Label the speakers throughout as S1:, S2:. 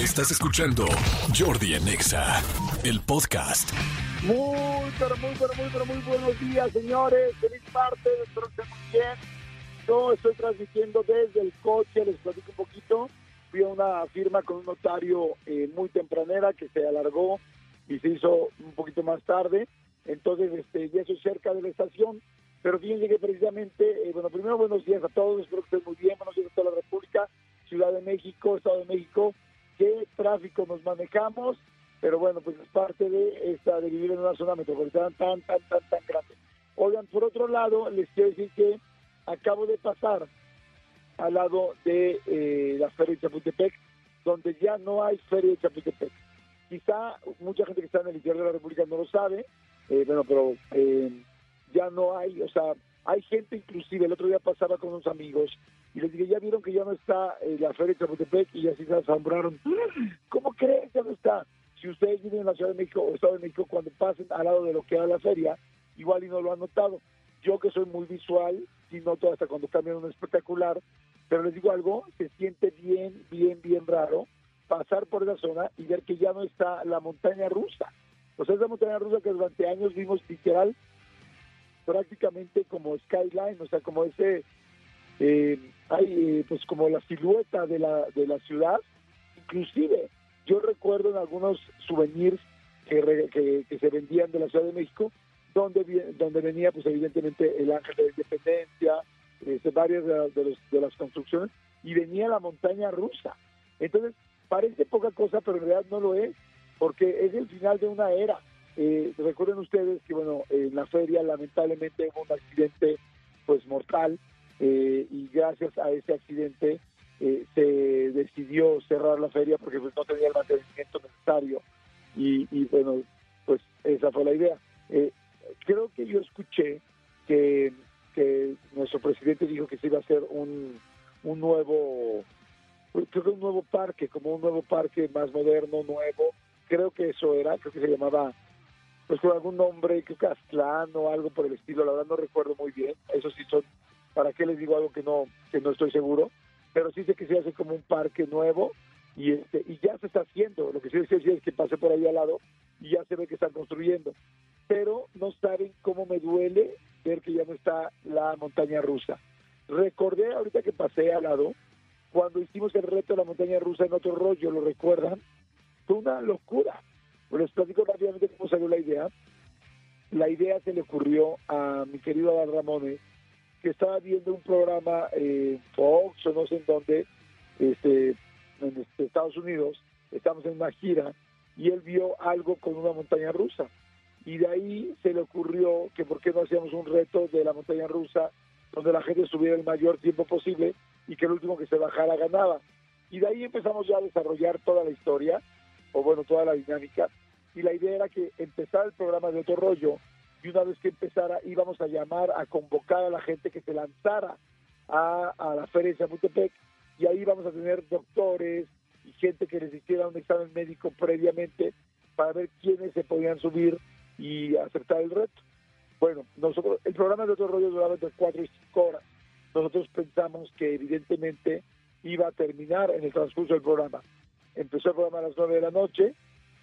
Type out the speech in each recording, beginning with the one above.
S1: Estás escuchando Jordi Anexa, el podcast.
S2: Muy, pero muy, pero muy, pero muy buenos días, señores. Feliz martes, espero que estén muy bien. Yo estoy transmitiendo desde el coche, les platico un poquito. Fui a una firma con un notario eh, muy tempranera que se alargó y se hizo un poquito más tarde. Entonces, este, ya estoy cerca de la estación. Pero bien, llegué precisamente, eh, bueno, primero buenos días a todos, espero que estén muy bien, buenos días a toda la República, Ciudad de México, Estado de México, qué tráfico nos manejamos, pero bueno, pues es parte de esta de vivir en una zona metropolitana tan, tan, tan, tan grande. Oigan, por otro lado, les quiero decir que acabo de pasar al lado de eh, la Feria de Chapultepec, donde ya no hay Feria de Chapultepec. Quizá mucha gente que está en el interior de la República no lo sabe, eh, bueno, pero eh, ya no hay, o sea, hay gente inclusive, el otro día pasaba con unos amigos y les dije, ya vieron que ya no está eh, la Feria de Chapultepec y así se asombraron. ¿Cómo creen que no está? Si ustedes viven en la Ciudad de México o Estado de México, cuando pasen al lado de lo que era la feria, igual y no lo han notado. Yo que soy muy visual, sí noto hasta cuando cambian un espectacular, pero les digo algo, se siente bien, bien, bien raro pasar por esa zona y ver que ya no está la montaña rusa. O sea, esa montaña rusa que durante años vimos literal prácticamente como skyline, o sea, como ese, eh, hay eh, pues como la silueta de la, de la ciudad, inclusive yo recuerdo en algunos souvenirs que, re- que, se vendían de la Ciudad de México, donde, donde venía pues evidentemente el ángel de independencia, este, varias de, de los- de las construcciones, y venía la montaña rusa. Entonces, parece poca cosa, pero en realidad no lo es, porque es el final de una era. Eh, recuerden ustedes que, bueno, en la feria lamentablemente hubo un accidente pues mortal eh, y gracias a ese accidente eh, se decidió cerrar la feria porque pues, no tenía el mantenimiento necesario y, y, bueno, pues esa fue la idea. Eh, creo que yo escuché que, que nuestro presidente dijo que se iba a hacer un, un nuevo, pues, creo que un nuevo parque, como un nuevo parque más moderno, nuevo. Creo que eso era, creo que se llamaba pues con algún nombre, creo que Aztlán o algo por el estilo, la verdad no recuerdo muy bien, eso sí son, ¿para qué les digo algo que no, que no estoy seguro? Pero sí sé que se hace como un parque nuevo y este y ya se está haciendo, lo que sí sí es que pasé por ahí al lado y ya se ve que están construyendo, pero no saben cómo me duele ver que ya no está la montaña rusa. Recordé ahorita que pasé al lado, cuando hicimos el reto de la montaña rusa en otro rollo, ¿lo recuerdan? Fue una locura. Pues les platico rápidamente cómo salió la idea. La idea se le ocurrió a mi querido Adán Ramones, que estaba viendo un programa en Fox o no sé en dónde, este, en este, Estados Unidos, estamos en una gira, y él vio algo con una montaña rusa. Y de ahí se le ocurrió que por qué no hacíamos un reto de la montaña rusa donde la gente estuviera el mayor tiempo posible y que el último que se bajara ganaba. Y de ahí empezamos ya a desarrollar toda la historia, o bueno, toda la dinámica. Y la idea era que empezara el programa de otro rollo y una vez que empezara íbamos a llamar a convocar a la gente que se lanzara a, a la feria de Chapultepec y ahí vamos a tener doctores y gente que les hiciera un examen médico previamente para ver quiénes se podían subir y aceptar el reto. Bueno, nosotros, el programa de otro rollo duraba entre 4 y 5 horas. Nosotros pensamos que evidentemente iba a terminar en el transcurso del programa. Empezó el programa a las 9 de la noche,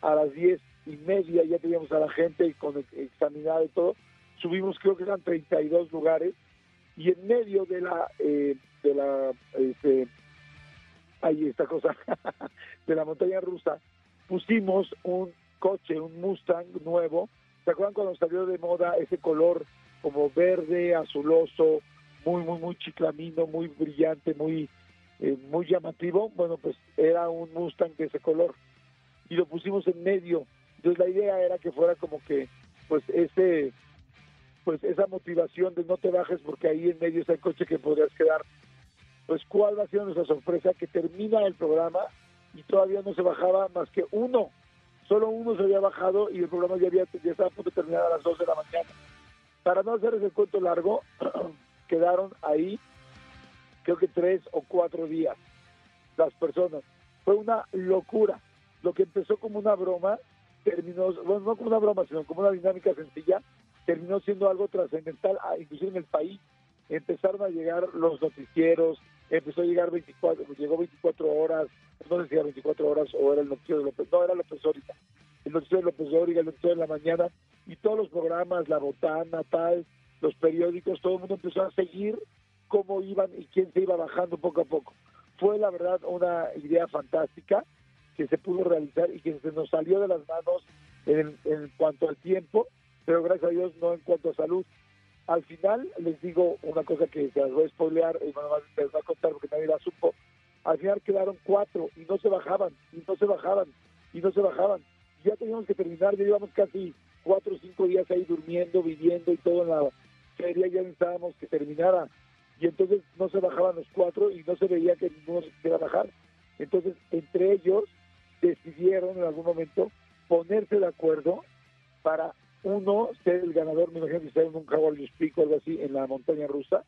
S2: a las 10 y media ya teníamos a la gente con ex- examinada y todo. Subimos, creo que eran 32 lugares, y en medio de la, eh, de la, este, ahí esta cosa, de la montaña rusa, pusimos un coche, un Mustang nuevo. ¿Se acuerdan cuando salió de moda ese color como verde, azuloso, muy, muy, muy chiclamino, muy brillante, muy, eh, muy llamativo? Bueno, pues era un Mustang de ese color. Y lo pusimos en medio. Entonces la idea era que fuera como que, pues ese, pues esa motivación de no te bajes porque ahí en medio está el coche que podrías quedar. Pues cuál va a ser nuestra sorpresa que termina el programa y todavía no se bajaba más que uno. Solo uno se había bajado y el programa ya, había, ya estaba a punto de terminar a las 2 de la mañana. Para no hacer ese cuento largo, quedaron ahí creo que tres o cuatro días las personas. Fue una locura. Lo que empezó como una broma, terminó, bueno, no como una broma, sino como una dinámica sencilla, terminó siendo algo trascendental, ah, inclusive en el país. Empezaron a llegar los noticieros, empezó a llegar 24, llegó 24 horas, no sé si era 24 horas o era el noticiero de López, no, era López Dóriga, el noticiero de López Dóriga, el noticiero de la mañana, y todos los programas, La Botana, tal, los periódicos, todo el mundo empezó a seguir cómo iban y quién se iba bajando poco a poco. Fue la verdad una idea fantástica que se pudo realizar y que se nos salió de las manos en, en cuanto al tiempo, pero gracias a Dios no en cuanto a salud. Al final les digo una cosa que se las voy a spoilear y no les va a contar porque nadie la supo. Al final quedaron cuatro y no se bajaban, y no se bajaban, y no se bajaban. ya teníamos que terminar, ya llevamos casi cuatro o cinco días ahí durmiendo, viviendo y todo en la feria, ya necesitábamos que terminara. Y entonces no se bajaban los cuatro y no se veía que ninguno se quisiera bajar. Entonces, entre ellos decidieron en algún momento ponerse de acuerdo para uno ser el ganador, me imagino que en un caballo pico algo así en la montaña rusa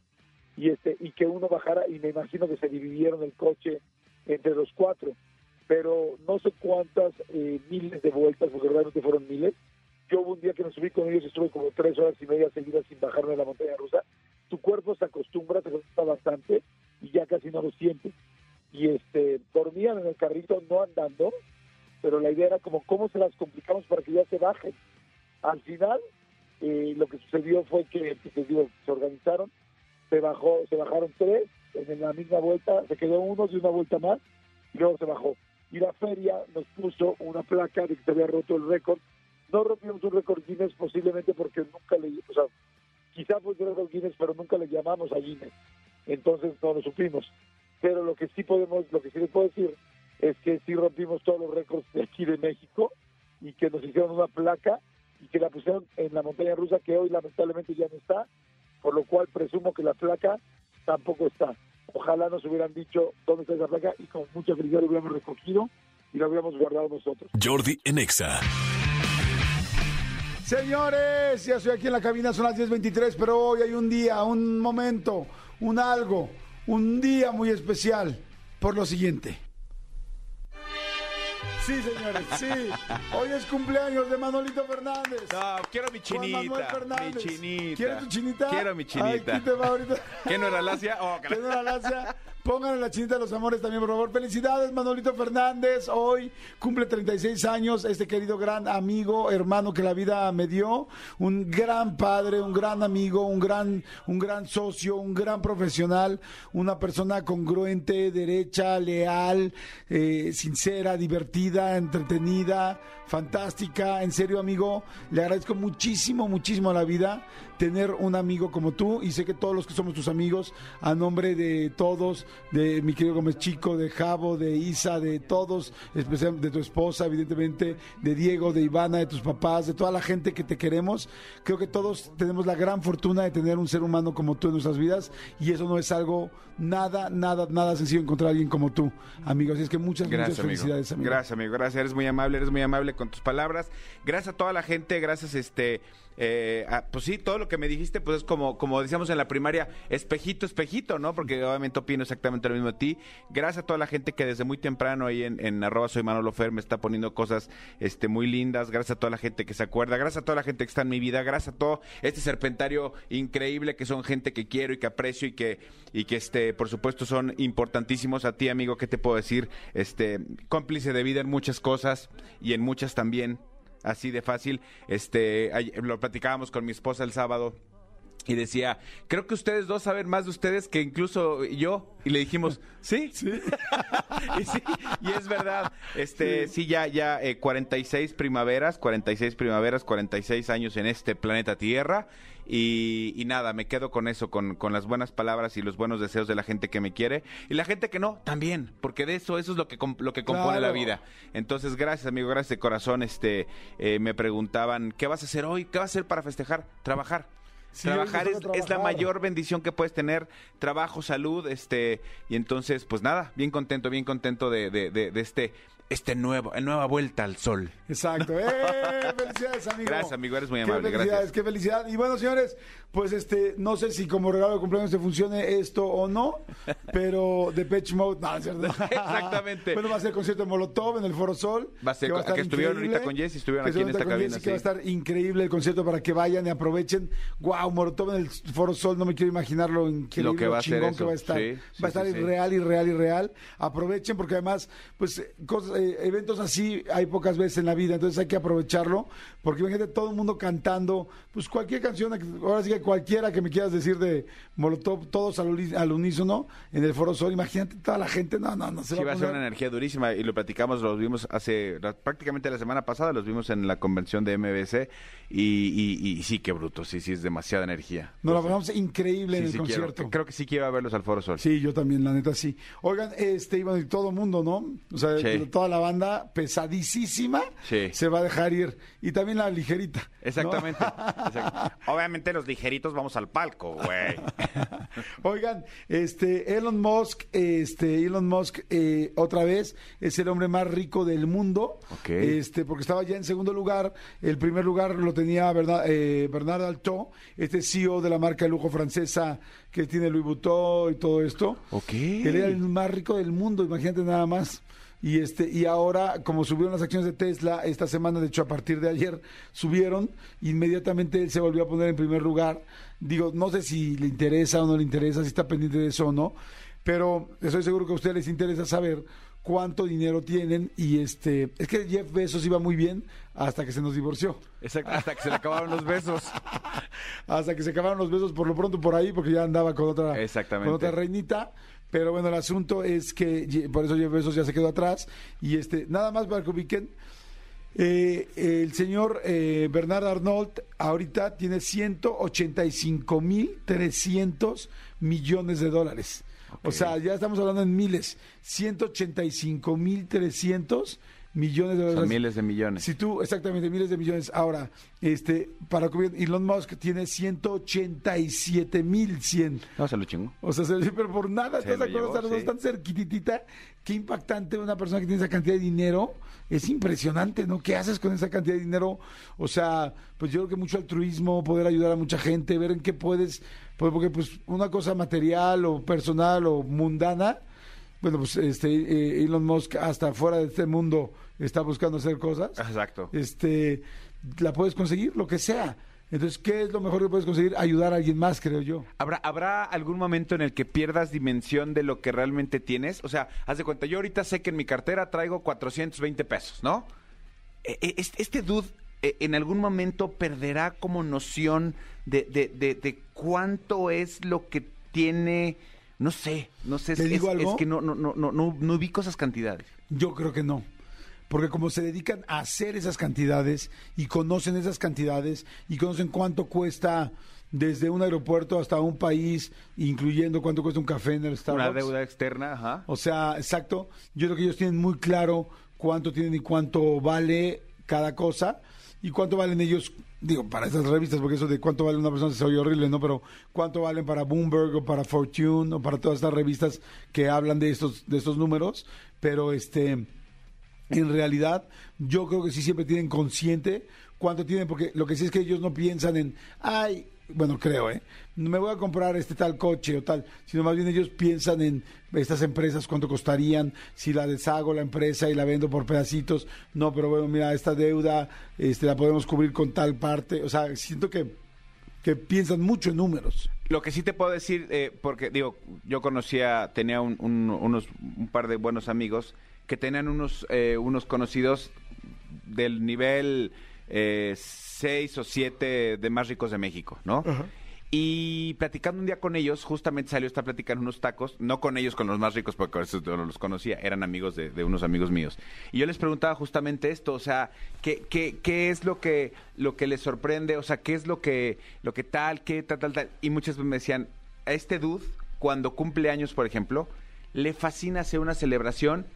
S2: y este y que uno bajara y me imagino que se dividieron el coche entre los cuatro, pero no sé cuántas eh, miles de vueltas, porque realmente fueron miles. Yo hubo un día que me subí con ellos y estuve como tres horas y media seguidas sin bajarme de la montaña rusa. Tu cuerpo se acostumbra, se acostumbra bastante y ya casi no lo sientes. Y este dormían en el carrito, no andando, pero la idea era como cómo se las complicamos para que ya se bajen. Al final, eh, lo que sucedió fue que, pues, se organizaron, se bajó, se bajaron tres en la misma vuelta, se quedó uno de una vuelta más y luego se bajó. Y la feria nos puso una placa de que se había roto el récord. No rompimos un récord Guinness posiblemente porque nunca le, o sea, quizá el récord Guinness, pero nunca le llamamos a Guinness. Entonces no lo supimos. Pero lo que sí podemos, lo que sí les puedo decir es que sí rompimos todos los récords de aquí de México y que nos hicieron una placa y que la pusieron en la montaña rusa que hoy lamentablemente ya no está, por lo cual presumo que la placa tampoco está. Ojalá nos hubieran dicho dónde está esa placa y con mucha felicidad lo hubiéramos recogido y lo hubiéramos guardado nosotros.
S1: Jordi Enexa.
S3: Señores, ya estoy aquí en la cabina, son las 10.23, pero hoy hay un día, un momento, un algo, un día muy especial por lo siguiente. Sí, señores, sí. Hoy es cumpleaños de Manolito Fernández.
S4: No, quiero mi chinita. Mi chinita.
S3: ¿Quieres tu chinita?
S4: Quiero mi
S3: Ay,
S4: chinita.
S3: aquí te va ahorita.
S4: ¿Qué no era Lacia? Oh,
S3: ¿Qué no era Lacia? Pónganle la chinita de los amores también, por favor. Felicidades, Manolito Fernández. Hoy cumple 36 años este querido gran amigo, hermano que la vida me dio. Un gran padre, un gran amigo, un gran, un gran socio, un gran profesional, una persona congruente, derecha, leal, eh, sincera, divertida, entretenida, fantástica. En serio, amigo, le agradezco muchísimo, muchísimo la vida tener un amigo como tú y sé que todos los que somos tus amigos, a nombre de todos, de mi querido Gómez Chico, de Javo, de Isa, de todos, especialmente de tu esposa, evidentemente, de Diego, de Ivana, de tus papás, de toda la gente que te queremos, creo que todos tenemos la gran fortuna de tener un ser humano como tú en nuestras vidas y eso no es algo nada, nada, nada sencillo encontrar a alguien como tú, amigo. Así es que muchas,
S4: Gracias,
S3: muchas felicidades, amigo.
S4: Gracias, amigo. Gracias. Eres muy amable, eres muy amable con tus palabras. Gracias a toda la gente. Gracias, este. Eh, a- pues sí, todo lo que me dijiste, pues es como, como decíamos en la primaria, espejito, espejito, ¿no? Porque obviamente opino exactamente lo mismo de ti. Gracias a toda la gente que desde muy temprano ahí en, en arroba soy Manolo Fer me está poniendo cosas este, muy lindas. Gracias a toda la gente que se acuerda. Gracias a toda la gente que está en mi vida. Gracias a todo este serpentario increíble que son gente que quiero y que aprecio y que, y que este, por supuesto, son importantísimos. A ti, amigo, ¿qué te puedo decir? Este, cómplice de vida en muchas cosas y en muchas también. Así de fácil. Este, lo platicábamos con mi esposa el sábado. Y decía, creo que ustedes dos saben más de ustedes que incluso yo. Y le dijimos, sí, sí. y sí, y es verdad. Este, sí, ya, ya, eh, 46 primaveras, 46 primaveras, 46 años en este planeta Tierra. Y, y nada, me quedo con eso, con, con las buenas palabras y los buenos deseos de la gente que me quiere. Y la gente que no, también, porque de eso, eso es lo que, lo que compone
S3: Claro.
S4: la vida. Entonces, gracias, amigo, gracias de corazón. Este, eh, me preguntaban, ¿qué vas a hacer hoy? ¿Qué vas a hacer para festejar? Trabajar.
S3: Sí,
S4: trabajar es,
S3: toca
S4: es la
S3: trabajar.
S4: mayor bendición que puedes tener. Trabajo, salud, este, y entonces, pues nada, bien contento, bien contento de, de- de- de este este nuevo, nueva vuelta al sol.
S3: Exacto. ¡Eh! Felicidades, amigo.
S4: Gracias, amigo, eres muy
S3: Qué
S4: amable,
S3: felicidades,
S4: gracias.
S3: qué felicidad. Y bueno, señores, pues este, no sé si como regalo de cumpleaños te funcione esto o no, pero The Pitch Mode, no, es cierto.
S4: Exactamente.
S3: Bueno, va a ser el concierto de Molotov en el Foro Sol.
S4: Va a ser-
S3: estar
S4: que estuvieron ahorita con Jesse, estuvieron
S3: Que
S4: aquí en
S3: estuvieron
S4: esta
S3: con
S4: cabina,
S3: Jesse, que va a
S4: sí.
S3: estar increíble el concierto para que vayan y aprovechen. Wow, Molotov en el Foro Sol, no me quiero imaginar lo increíble,
S4: Lo que va a ser
S3: chingón
S4: eso.
S3: que va a estar.
S4: Sí, sí,
S3: va a estar
S4: sí, sí.
S3: irreal, irreal, irreal. Aprovechen porque además, pues, cosas, eh, eventos así hay pocas veces en la vida, entonces hay que aprovecharlo, porque imagínate todo el mundo cantando, pues cualquier canción, ahora sí que cualquiera que me quieras decir de Molotov, todos al, unísono en el Foro Sol, imagínate toda la gente, no, no, no, se
S4: Sí, va a ser una energía durísima y lo platicamos, los vimos hace prácticamente la semana pasada, los vimos en la convención de MBC y, y- y sí, qué bruto, sí, sí, es demasiada energía.
S3: Nos la pasamos increíble en el
S4: sí quiero.
S3: concierto.
S4: Creo que sí quiero verlos al Foro Sol.
S3: Sí, yo también, la neta sí. Oigan, este, y todo el mundo, ¿no? O sea, toda la banda pesadísima
S4: Sí.
S3: se va a dejar ir. Y también la ligerita. ¿no?
S4: Exactamente. Obviamente los ligeritos vamos al palco, güey.
S3: Oigan, este Elon Musk, este Elon Musk eh, otra vez es el hombre más rico del mundo,
S4: Ok.
S3: este porque estaba ya en segundo lugar, el primer lugar lo tenía Bernard, eh, Bernard Artault, este CEO de la marca de lujo francesa que tiene Louis Vuitton y todo esto.
S4: Ok.
S3: Él era el más rico del mundo, imagínate nada más. Y este y ahora como subieron las acciones de Tesla esta semana, de hecho a partir de ayer subieron, inmediatamente él se volvió a poner en primer lugar. Digo, no sé si le interesa o no le interesa, si está pendiente de eso o no, pero estoy seguro que a ustedes les interesa saber cuánto dinero tienen y este es que Jeff Bezos iba muy bien hasta que se nos divorció.
S4: Exacto, hasta que se le acabaron los besos.
S3: hasta que se acabaron los besos por lo pronto por ahí porque ya andaba con otra
S4: Exactamente.
S3: con otra reinita pero bueno el asunto es que por eso Jeff Bezos ya se quedó atrás. Y este nada más para que ubiquen eh, el señor eh, Bernard Arnault ahorita tiene 185 mil 300 millones de dólares. O sea ya estamos hablando en miles. 185 mil 300 millones de
S4: Son
S3: dólares
S4: miles de millones.
S3: si tú, exactamente, miles de millones. Ahora, este, para Elon Musk tiene 187 mil 100.
S4: No, se lo chingó.
S3: O sea, se- pero por nada,
S4: Se
S3: ¿estás de
S4: lo
S3: acuerdo?
S4: llevó, sí.
S3: tan cerquititita. Qué impactante una persona que tiene esa cantidad de dinero. Es impresionante, ¿no? ¿Qué haces con esa cantidad de dinero? O sea, pues yo creo que mucho altruismo, poder ayudar a mucha gente, ver en qué puedes, pues, porque pues una cosa material o personal o mundana, bueno, pues este eh, Elon Musk hasta fuera de este mundo está buscando hacer cosas
S4: Exacto.
S3: este, la puedes conseguir, lo que sea. Entonces, ¿qué es lo mejor que puedes conseguir? Ayudar a alguien más, creo yo.
S4: ¿Habrá, ¿Habrá algún momento en el que pierdas dimensión de lo que realmente tienes? O sea, haz de cuenta, yo ahorita sé que en mi cartera traigo 420 pesos, ¿no? Eh, eh, Este, dude eh, en algún momento perderá como noción de, de, de- de cuánto es lo que tiene, no sé, no sé,
S3: ¿Te
S4: es,
S3: digo
S4: es-
S3: algo?
S4: es que no, no, no, no, no, no ubico esas cantidades.
S3: Yo creo que no. Porque como se dedican a hacer esas cantidades y conocen esas cantidades y conocen cuánto cuesta desde un aeropuerto hasta un país, incluyendo cuánto cuesta un café en el Starbucks.
S4: Una deuda externa, ajá.
S3: O sea, exacto. Yo creo que ellos tienen muy claro cuánto tienen y cuánto vale cada cosa y cuánto valen ellos, digo, para esas revistas, porque eso de cuánto vale una persona se oye horrible, ¿no? Pero cuánto valen para Bloomberg o para Fortune o para todas estas revistas que hablan de estos, de estos números. Pero este, en realidad, yo creo que sí siempre tienen consciente cuánto tienen, porque lo que sí es que ellos no piensan en, ay, bueno, creo, ¿eh? Me voy a comprar este tal coche o tal, sino más bien ellos piensan en estas empresas, cuánto costarían, si la deshago la empresa y la vendo por pedacitos, no, pero bueno, mira, esta deuda este, la podemos cubrir con tal parte, o sea, siento que, que piensan mucho en números.
S4: Lo que sí te puedo decir, eh, porque digo, yo conocía, tenía un, un- unos, un par de buenos amigos que tenían unos, eh, unos conocidos del nivel 6 o 7 de más ricos de México, ¿no? Y platicando un día con ellos, justamente salió esta plática en unos tacos, no con ellos, con los más ricos, porque esos no los conocía, eran amigos de, de unos amigos míos. Y yo les preguntaba justamente esto, o sea, ¿qué, qué, qué es lo que, lo que les sorprende? O sea, ¿qué es lo que, lo que tal, qué tal, tal, tal? Y muchas veces me decían, a este dude, cuando cumple años, por ejemplo, le fascina hacer una celebración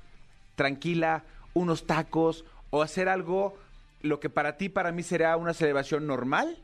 S4: tranquila, unos tacos, o hacer algo, lo que para ti, para mí será una celebración normal,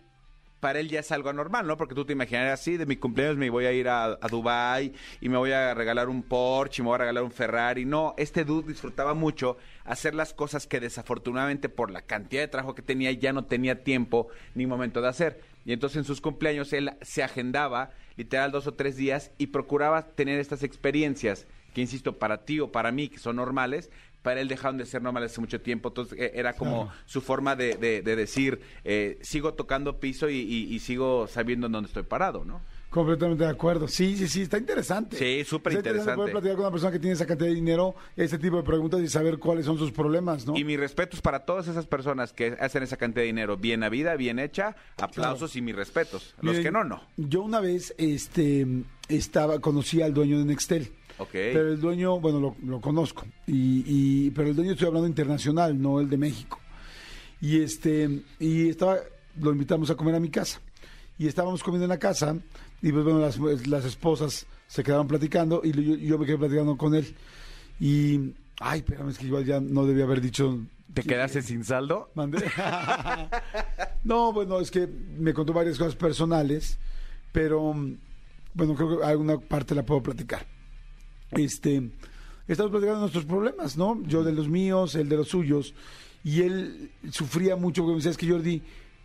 S4: para él ya es algo normal, ¿no? Porque tú te imaginarías así, de mi cumpleaños me voy a ir a, a Dubai y me voy a regalar un Porsche y me voy a regalar un Ferrari. No, este dude disfrutaba mucho hacer las cosas que desafortunadamente por la cantidad de trabajo que tenía ya no tenía tiempo ni momento de hacer. Y entonces en sus cumpleaños él se agendaba literal dos o tres días y procuraba tener estas experiencias que, insisto, para ti o para mí, que son normales, para él dejaron de ser normales hace mucho tiempo. Entonces eh, era como
S3: Claro.
S4: su forma de, de- de decir, eh, sigo tocando piso y, y- y sigo sabiendo en dónde estoy parado, ¿no?
S3: Completamente de acuerdo. Sí, sí, sí, está interesante.
S4: Sí, súper interesante.
S3: poder platicar con una persona que tiene esa cantidad de dinero, este tipo de preguntas y saber cuáles son sus problemas, ¿no?
S4: Y mi respeto es para todas esas personas que hacen esa cantidad de dinero bien a vida, bien hecha. Aplausos y mis respetos. Los
S3: Miren,
S4: que no, no.
S3: Yo una vez este, estaba, conocí al dueño de Nextel. Pero el dueño, bueno, lo, lo conozco. Y, y- pero el dueño estoy hablando internacional, no el de México. Y este, y estaba, lo invitamos a comer a mi casa. Y estábamos comiendo en la casa, y pues bueno, las, las esposas se quedaron platicando, y yo, yo me quedé platicando con él. Y, ay, espérame, es que igual ya no debía haber dicho.
S4: ¿Te quedaste sin saldo?
S3: Mandé. no, bueno, es que me contó varias cosas personales, pero mm, bueno, creo que alguna parte la puedo platicar. Este, estamos platicando nuestros problemas, ¿no? Yo de los míos, él de los suyos, y él sufría mucho porque me decía, es que Jordi,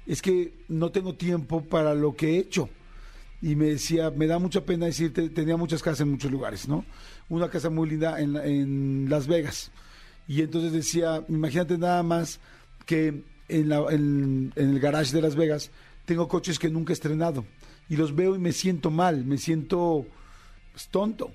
S3: es que no tengo tiempo para lo que he hecho. Y me decía, me da mucha pena decirte, tenía muchas casas en muchos lugares, ¿no? Una casa muy linda en, Las Vegas. Y entonces decía, imagínate nada más que en, la- en el garage de Las Vegas tengo coches que nunca he estrenado. Y los veo y me siento mal, me siento pues, tonto.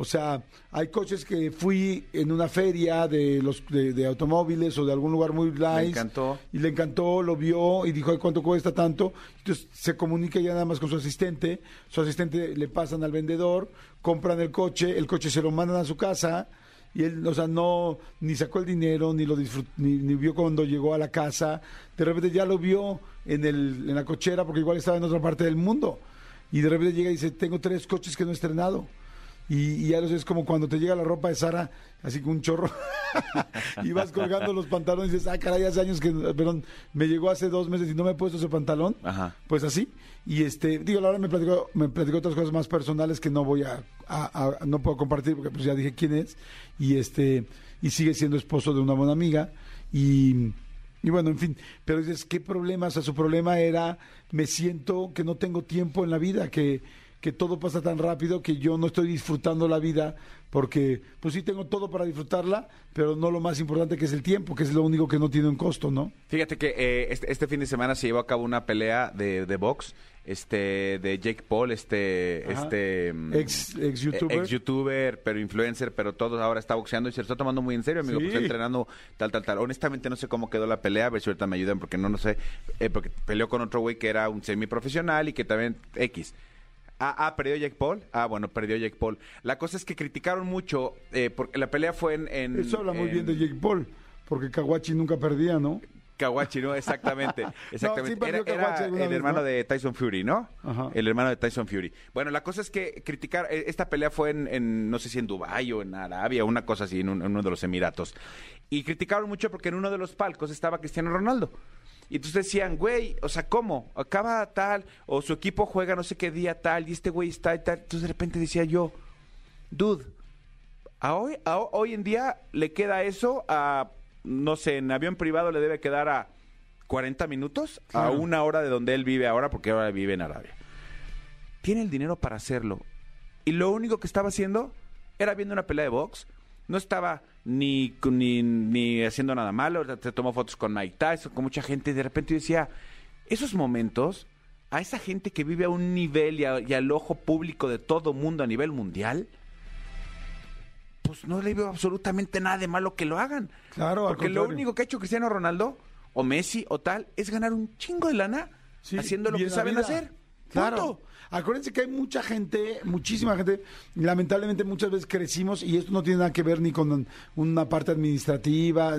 S3: O sea, hay coches que fui en una feria de los de, de automóviles o de algún lugar muy nice.
S4: encantó.
S3: Y le encantó, lo vio y dijo, "Ay, ¿cuánto cuesta tanto? Entonces se comunica ya nada más con su asistente. Su asistente le pasan al vendedor, compran el coche, el coche se lo mandan a su casa. Y él, o sea, no, ni sacó el dinero, ni lo disfrutó, ni, ni vio cuando llegó a la casa. De repente ya lo vio en, el, en la cochera, porque igual estaba en otra parte del mundo. Y de repente llega y dice, tengo tres coches que no he estrenado. Y, y ya lo sé, es como cuando te llega la ropa de Sara, así con un chorro, y vas colgando los pantalones y dices, ah, caray, hace años que, perdón, me llegó hace dos meses y no me he puesto ese pantalón.
S4: Ajá.
S3: Pues así. Y este, digo, la verdad me platicó, me platicó otras cosas más personales que no voy a, a- a- no puedo compartir porque pues ya dije quién es. Y este, y sigue siendo esposo de una buena amiga. Y, y bueno, en fin. Pero dices, ¿qué problema? O sea, su problema era, me siento que no tengo tiempo en la vida, que, que todo pasa tan rápido que yo no estoy disfrutando la vida porque pues sí tengo todo para disfrutarla, pero no lo más importante que es el tiempo, que es lo único que no tiene un costo, ¿no?
S4: Fíjate que eh, este, este fin de semana se llevó a cabo una pelea de, de box este de Jake Paul, este
S3: Ajá.
S4: este mm,
S3: Ex- ex youtuber.
S4: ex youtuber, pero influencer, pero todo ahora está boxeando y se lo está tomando muy en serio, amigo,
S3: Sí.
S4: pues está entrenando tal tal tal. Honestamente no sé cómo quedó la pelea, a ver si ahorita me ayudan porque no no sé, eh, porque peleó con otro güey que era un semiprofesional y que también X. Ah, ah, perdió Jake Paul. Ah, bueno, perdió Jake Paul. La cosa es que criticaron mucho eh, porque la pelea fue en, en-
S3: Eso habla muy
S4: en-
S3: bien de Jake Paul, porque Kawachi nunca perdía, ¿no?
S4: Kawachi, ¿no? Exactamente. Exactamente.
S3: sí
S4: era
S3: Kawachi
S4: el
S3: vez,
S4: hermano
S3: ¿no?
S4: de Tyson Fury, ¿no?
S3: Ajá.
S4: El hermano de Tyson Fury. Bueno, la cosa es que criticar, eh, esta pelea fue en, en, no sé si en Dubái o en Arabia, una cosa así, en, un- en uno de los Emiratos. Y criticaron mucho porque en uno de los palcos estaba Cristiano Ronaldo. Y entonces decían, güey, o sea, ¿cómo? Acaba tal, o su equipo juega no sé qué día tal, y este güey está y tal. Entonces de repente decía yo, dude, a hoy, a ho- hoy en día le queda eso a, no sé, en avión privado le debe quedar a 40 minutos, a una hora de donde él vive ahora, porque ahora vive en Arabia. Tiene el dinero para hacerlo. Y lo único que estaba haciendo era viendo una pelea de box. No estaba ni, ni, ni haciendo nada malo. Se tomó fotos con Mike Tyson, con mucha gente. Y de repente yo decía, esos momentos, a esa gente que vive a un nivel y, a- y al ojo público de todo mundo a nivel mundial, pues no le veo absolutamente nada de malo que lo hagan.
S3: Claro, al
S4: Porque lo único que ha hecho Cristiano Ronaldo, o Messi, o tal, es ganar un chingo de lana
S3: Sí,
S4: haciendo lo que saben
S3: vida.
S4: hacer.
S3: Claro.
S4: Punto.
S3: Acuérdense que hay mucha gente, muchísima gente, lamentablemente muchas veces crecimos y esto no tiene nada que ver ni con una parte administrativa,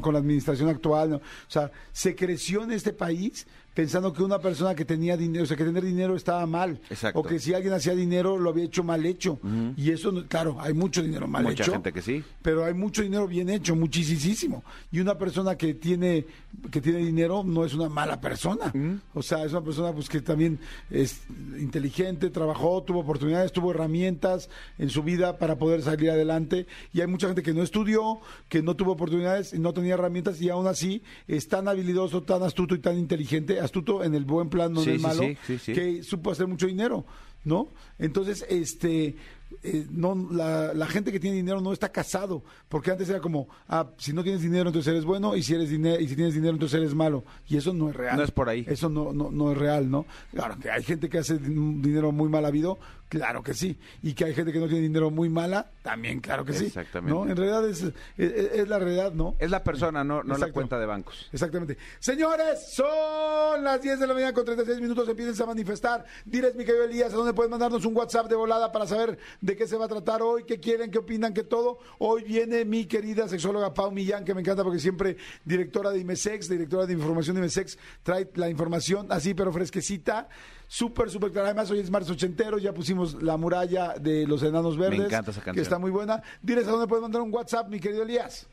S3: con la administración actual, ¿no? o sea, se creció en este país pensando que una persona que tenía dinero, o sea, que tener dinero estaba mal.
S4: Exacto.
S3: O que si alguien hacía dinero lo había hecho mal hecho. Y eso, claro, hay mucho dinero mal
S4: Mucha
S3: hecho.
S4: gente que sí.
S3: Pero hay mucho dinero bien hecho, muchísimo. Y una persona que tiene que tiene dinero no es una mala persona. O sea, es una persona pues que también es inteligente, trabajó, tuvo oportunidades, tuvo herramientas en su vida para poder salir adelante. Y hay mucha gente que no estudió, que no tuvo oportunidades y no tenía herramientas y aún así es tan habilidoso, tan astuto y tan inteligente, astuto en el buen plan, no
S4: Sí,
S3: en el malo,
S4: sí, sí, sí.
S3: que supo hacer mucho dinero, ¿no? Entonces, este, eh, no, la, la gente que tiene dinero no está casado, porque antes era como, ah, si no tienes dinero entonces eres bueno y si eres dinero y si tienes dinero entonces eres malo y eso no es real.
S4: No es por ahí.
S3: Eso no, no, no es real, ¿no? Claro que hay gente que hace din- dinero muy mal habido, claro que sí, y que hay gente que no tiene dinero muy mala, también claro que sí.
S4: Exactamente.
S3: ¿no? En realidad es, es, es la realidad, ¿no?
S4: Es la persona, no, no la cuenta de bancos.
S3: Exactamente. Señores, son las 10 de la mañana con 36 minutos. Empiecen a manifestar. Diles, mi querido Elías, a dónde pueden mandarnos un WhatsApp de volada para saber de qué se va a tratar hoy, qué quieren, qué opinan, qué todo. Hoy viene mi querida sexóloga Pau Millán, que me encanta porque siempre directora de IMESEX, directora de información de IMESEX, trae la información así, pero fresquecita. Súper, súper clara. Además, hoy es marzo ochentero, ya pusimos la muralla de los enanos verdes.
S4: encanta esa
S3: Que
S4: canción.
S3: está muy buena. Diles a dónde pueden mandar un WhatsApp, mi querido Elías.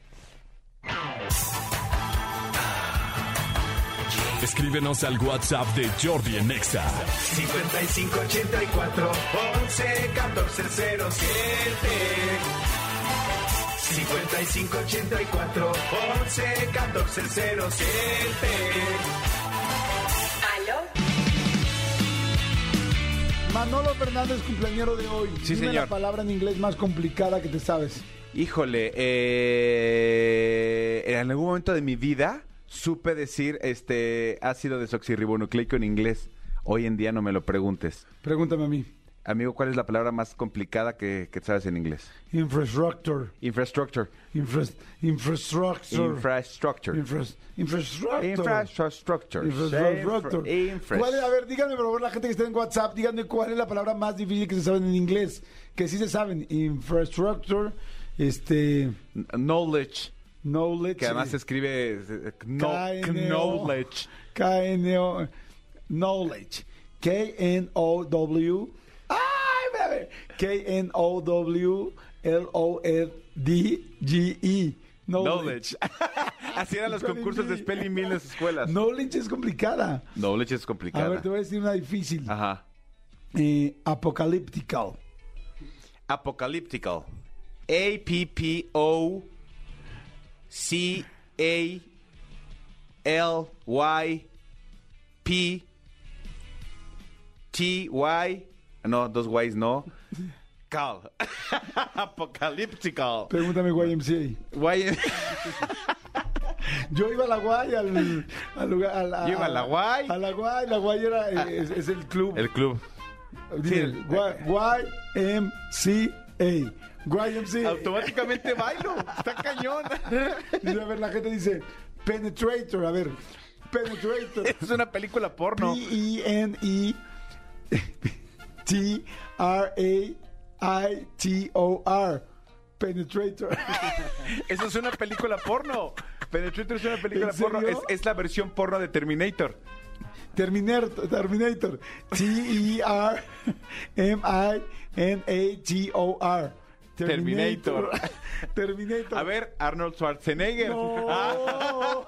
S1: Escríbenos al WhatsApp de Jordi en Exa.
S5: 5584 11 14 07 5584 11 14 07
S3: Manolo Fernández, cumpleañero de hoy.
S4: Sí,
S3: Dime
S4: señor.
S3: la palabra en inglés más complicada que te sabes.
S4: Híjole, eh, en algún momento de mi vida supe decir este ácido desoxirribonucleico en inglés. Hoy en día no me lo preguntes.
S3: Pregúntame a mí.
S4: Amigo, ¿cuál es la palabra más complicada que, que sabes en inglés?
S3: Infrastructure.
S4: Infrastructure.
S3: Infras- infrastructure.
S4: Infrastructure.
S3: Infras- infrastructure.
S4: Infrastructure.
S3: Infrastructure.
S4: Infra-
S3: ¿Cuál es- a ver, díganme, por favor, la gente que está en WhatsApp, díganme cuál es la palabra más difícil que se saben en inglés. Que sí se saben. Infrastructure, este,
S4: Knowledge.
S3: knowledge.
S4: Que además se escribe eh, kno-
S3: KNO.
S4: knowledge.
S3: K-N-O, knowledge. K-N-O-W. K-N-O-W-L-O-R-D-G-E.
S4: Knowledge. Así eran los concursos de spelling bee en las escuelas.
S3: Knowledge es complicada.
S4: Knowledge es
S3: A
S4: complicada.
S3: ver, te voy a decir una difícil.
S4: Ajá.
S3: Eh, apocalyptical.
S4: Apocalyptical. A-P-P-O C-A L Y P T Y No, dos Ys no. Cal. Apocalyptical.
S3: Pregúntame YMCA.
S4: Y-
S3: Yo iba a la Guay al, al lugar. al- a-
S4: Yo iba a la Guay.
S3: A la Guay. La Guay era, eh, es, es el club.
S4: El club.
S3: Dime, Guay- YMCA. YMCA.
S4: Automáticamente bailo. Está cañón.
S3: Dice, a ver, la gente dice Penetrator, a ver. Penetrator.
S4: Es una película porno.
S3: P-E-N-E T-R-A-I-T-O-R. Penetrator.
S4: Eso es una película porno. Penetrator es una película
S3: ¿En
S4: porno. Es, la versión porno de Terminator.
S3: Terminator. Terminator. T-E-R-M-I-N-A-T-O-R.
S4: Terminator.
S3: Terminator.
S4: A ver, Arnold Schwarzenegger.
S3: No.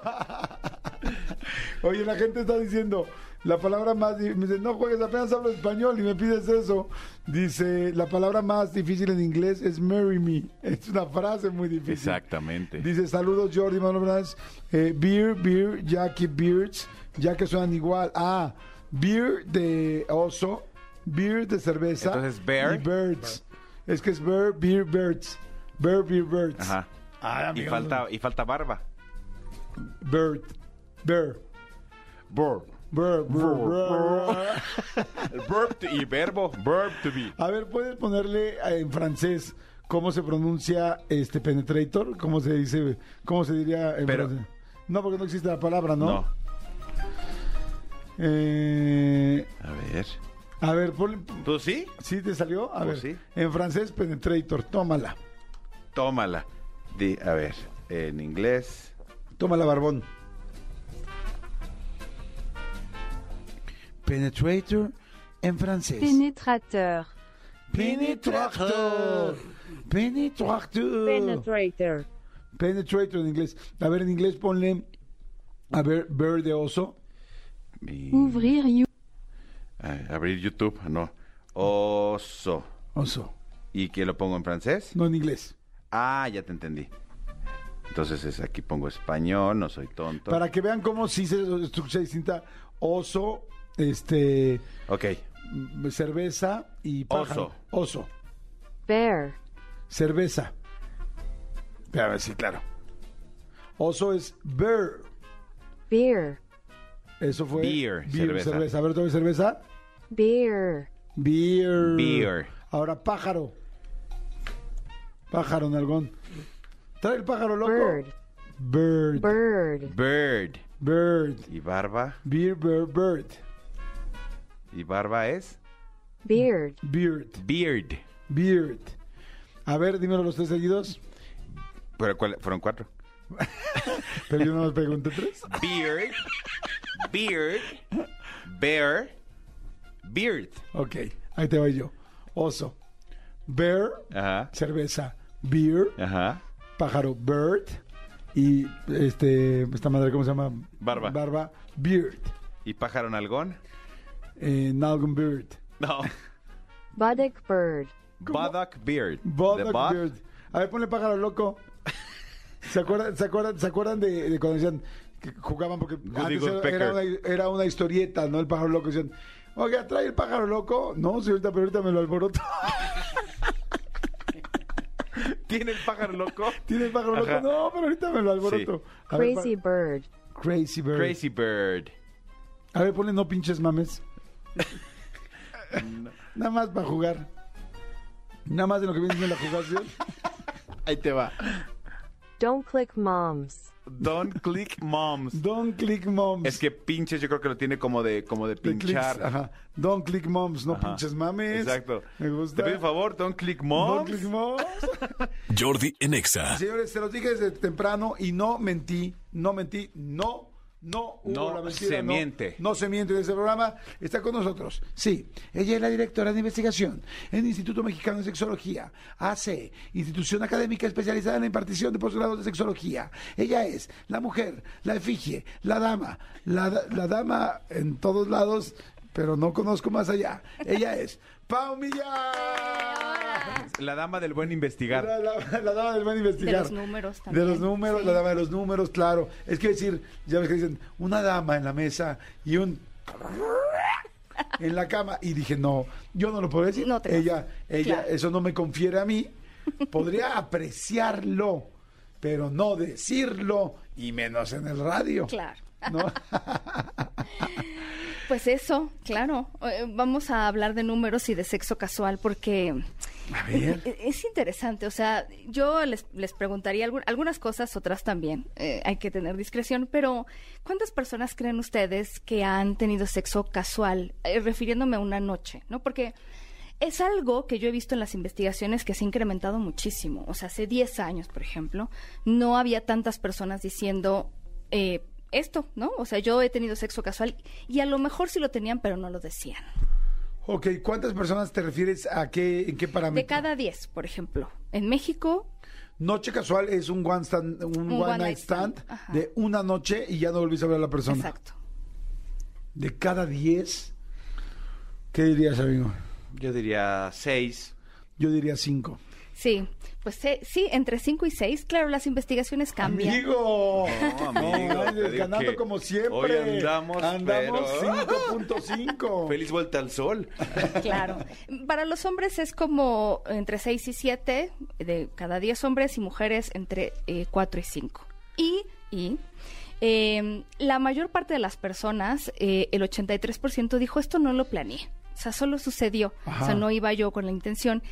S3: Oye, la gente está diciendo la palabra más me dice, no juegues, apenas hablo español y me pides eso. Dice, la palabra más difícil en inglés es marry me. Es una frase muy difícil.
S4: Exactamente.
S3: Dice, saludos Jordi Manuel. Eh, beer, beer, Jackie Beards, ya que suenan igual. Ah, beer de oso, beer de cerveza.
S4: Entonces, bear.
S3: Y birds. Es que es bear, beer, birds. Bear, beer, birds.
S4: Ajá.
S3: Ay,
S4: Y falta, y falta barba.
S3: Bird. Bear.
S4: Verb. Verb to- y verbo. Verb to be.
S3: A ver, ¿puedes ponerle eh, en francés cómo se pronuncia este penetrator? ¿Cómo se dice? ¿Cómo se diría en
S4: Pero-
S3: francés? No, porque no existe la palabra, ¿no?
S4: No.
S3: Eh,
S4: A ver.
S3: a ver, ponle-
S4: ¿Tú sí?
S3: ¿sí te salió? A ver,
S4: sí.
S3: en francés penetrator, tómala.
S4: Tómala. Di, a ver, en inglés.
S3: Tómala, barbón. Penetrator en francés.
S6: Pénétrateur.
S3: Penetrator. Penetrator.
S6: Penetrator.
S3: Penetrator en inglés. A ver, en inglés ponle. A ver, ver de oso.
S6: Ouvrir you.
S4: ah, abrir YouTube, no. Oso.
S3: Oso.
S4: ¿Y qué lo pongo en francés?
S3: No en inglés.
S4: Ah, ya te entendí. Entonces es, aquí pongo español, no soy tonto.
S3: Para que vean cómo sí se escucha distinta. Oso, este,
S4: Ok.
S3: cerveza y pájaro.
S4: Oso.
S3: Oso.
S6: Bear.
S3: Cerveza. A ver, sí, claro. Oso es bear.
S6: Beer.
S3: Eso fue.
S4: Beer, cerveza.
S3: A ver, ¿tome cerveza?
S6: Beer.
S3: Beer.
S4: Beer.
S3: Ahora pájaro. Pájaro, nalgón. Trae el pájaro loco.
S6: Bird.
S3: Bird.
S6: Bird.
S4: Bird.
S3: Bird.
S4: ¿Y barba?
S3: Beer, bird, bird.
S4: ¿Y barba es?
S6: Beard.
S3: Beard.
S4: Beard.
S3: Beard. A ver, dímelo los tres seguidos.
S4: ¿Pero cuál? Fueron cuatro.
S3: Pero yo no les pregunté tres.
S4: Beard. Beard. Bear. Beard.
S3: Ok, ahí te voy yo. Oso. Bear.
S4: Ajá.
S3: Cerveza. Beer.
S4: Ajá.
S3: Pájaro. Bird. Y este, esta madre, ¿cómo se llama?
S4: Barba.
S3: Barba. Beard.
S4: ¿Y pájaro nalgón?
S3: Eh, Nalgon Beard.
S4: No.
S6: Buddock bird.
S4: Buddock beard. The butt?
S3: Beard. A ver, ponle pájaro loco. ¿Se acuerdan, se acuerdan, ¿se acuerdan de, de cuando decían que jugaban? Porque antes era, una, era una historieta, ¿no? El pájaro loco. Decían, oiga, trae el pájaro loco. No, señorita, pero ahorita me lo alboroto.
S4: ¿Tiene el pájaro loco?
S3: ¿Tiene el pájaro
S4: Ajá.
S3: loco? No, pero ahorita me lo alboroto. Ver,
S6: Crazy bird.
S3: Crazy Bird.
S4: Crazy bird.
S3: A ver, ponle no pinches mames. Nada más para jugar. Nada más de lo que viene siendo la jugación.
S4: Ahí te va.
S6: Don't click moms.
S4: Don't click moms.
S3: Don't click moms.
S4: Es que pinches yo creo que lo tiene como de como de
S3: De clics,
S4: pinchar.
S3: Ajá. Don't click moms, no
S4: Ajá.
S3: pinches mames.
S4: Exacto.
S3: Me gusta.
S4: Te pido un favor, don't click moms.
S3: Don't click moms.
S1: Jordi en Exa.
S3: Señores, se los dije desde temprano y no mentí, no mentí, no, no hubo
S4: No
S3: la mentira.
S4: se miente.
S3: No se miente de ese programa. Está con nosotros. Sí, ella es la directora de investigación en el Instituto Mexicano de Sexología, AC, institución académica especializada en la impartición de posgrados de sexología. Ella es la mujer, la efigie, la dama, la, la dama en todos lados, pero no conozco más allá. Ella es Pau Millán.
S4: La dama del buen investigar.
S3: La, la- la dama del buen investigar.
S7: De los números
S3: De
S7: también.
S3: los números,
S7: Sí.
S3: la dama de los números, claro. Es que decir, ya ves que dicen, una dama en la mesa y un en la cama. Y dije, no, yo no lo puedo decir.
S7: No te
S3: ella, ella,
S7: Claro.
S3: eso no me confiere a mí. Podría apreciarlo, pero no decirlo, y menos en el radio.
S7: Claro.
S3: ¿no?
S7: Pues eso, claro. Eh, Vamos a hablar de números y de sexo casual porque
S3: A ver.
S7: es, es interesante. O sea, yo les, les preguntaría algu- algunas cosas, otras también. Eh, hay que tener discreción. Pero, ¿cuántas personas creen ustedes que han tenido sexo casual? Eh, refiriéndome a una noche, ¿no? Porque es algo que yo he visto en las investigaciones que se ha incrementado muchísimo. O sea, hace 10 años, por ejemplo, no había tantas personas diciendo eh, esto, ¿no? O sea, yo he tenido sexo casual y a lo mejor sí lo tenían, pero no lo decían.
S3: Ok, ¿cuántas personas te refieres a qué, en qué parámetro?
S7: De cada 10, por ejemplo. En México,
S3: Noche casual es un one, stand- un one night stand, de una noche y ya no volviste a ver a la persona.
S7: exacto.
S3: De cada 10, ¿qué dirías, amigo?
S4: Yo diría seis.
S3: Yo diría 5.
S7: Sí, pues eh, sí, entre 5 y 6. Claro, las investigaciones cambian.
S3: amigo.
S4: No, amigo,
S3: No, ganando como siempre.
S4: hoy andamos,
S3: Andamos
S4: pero-
S3: 5.5.
S4: Feliz vuelta al sol.
S7: Claro. Para los hombres es como entre 6 y 7, de cada 10 hombres y mujeres entre 4 y 5. Y, y eh, la mayor parte de las personas, eh, el 83% dijo esto no lo planeé. O sea, solo sucedió.
S3: Ajá.
S7: O sea, no iba yo con la intención.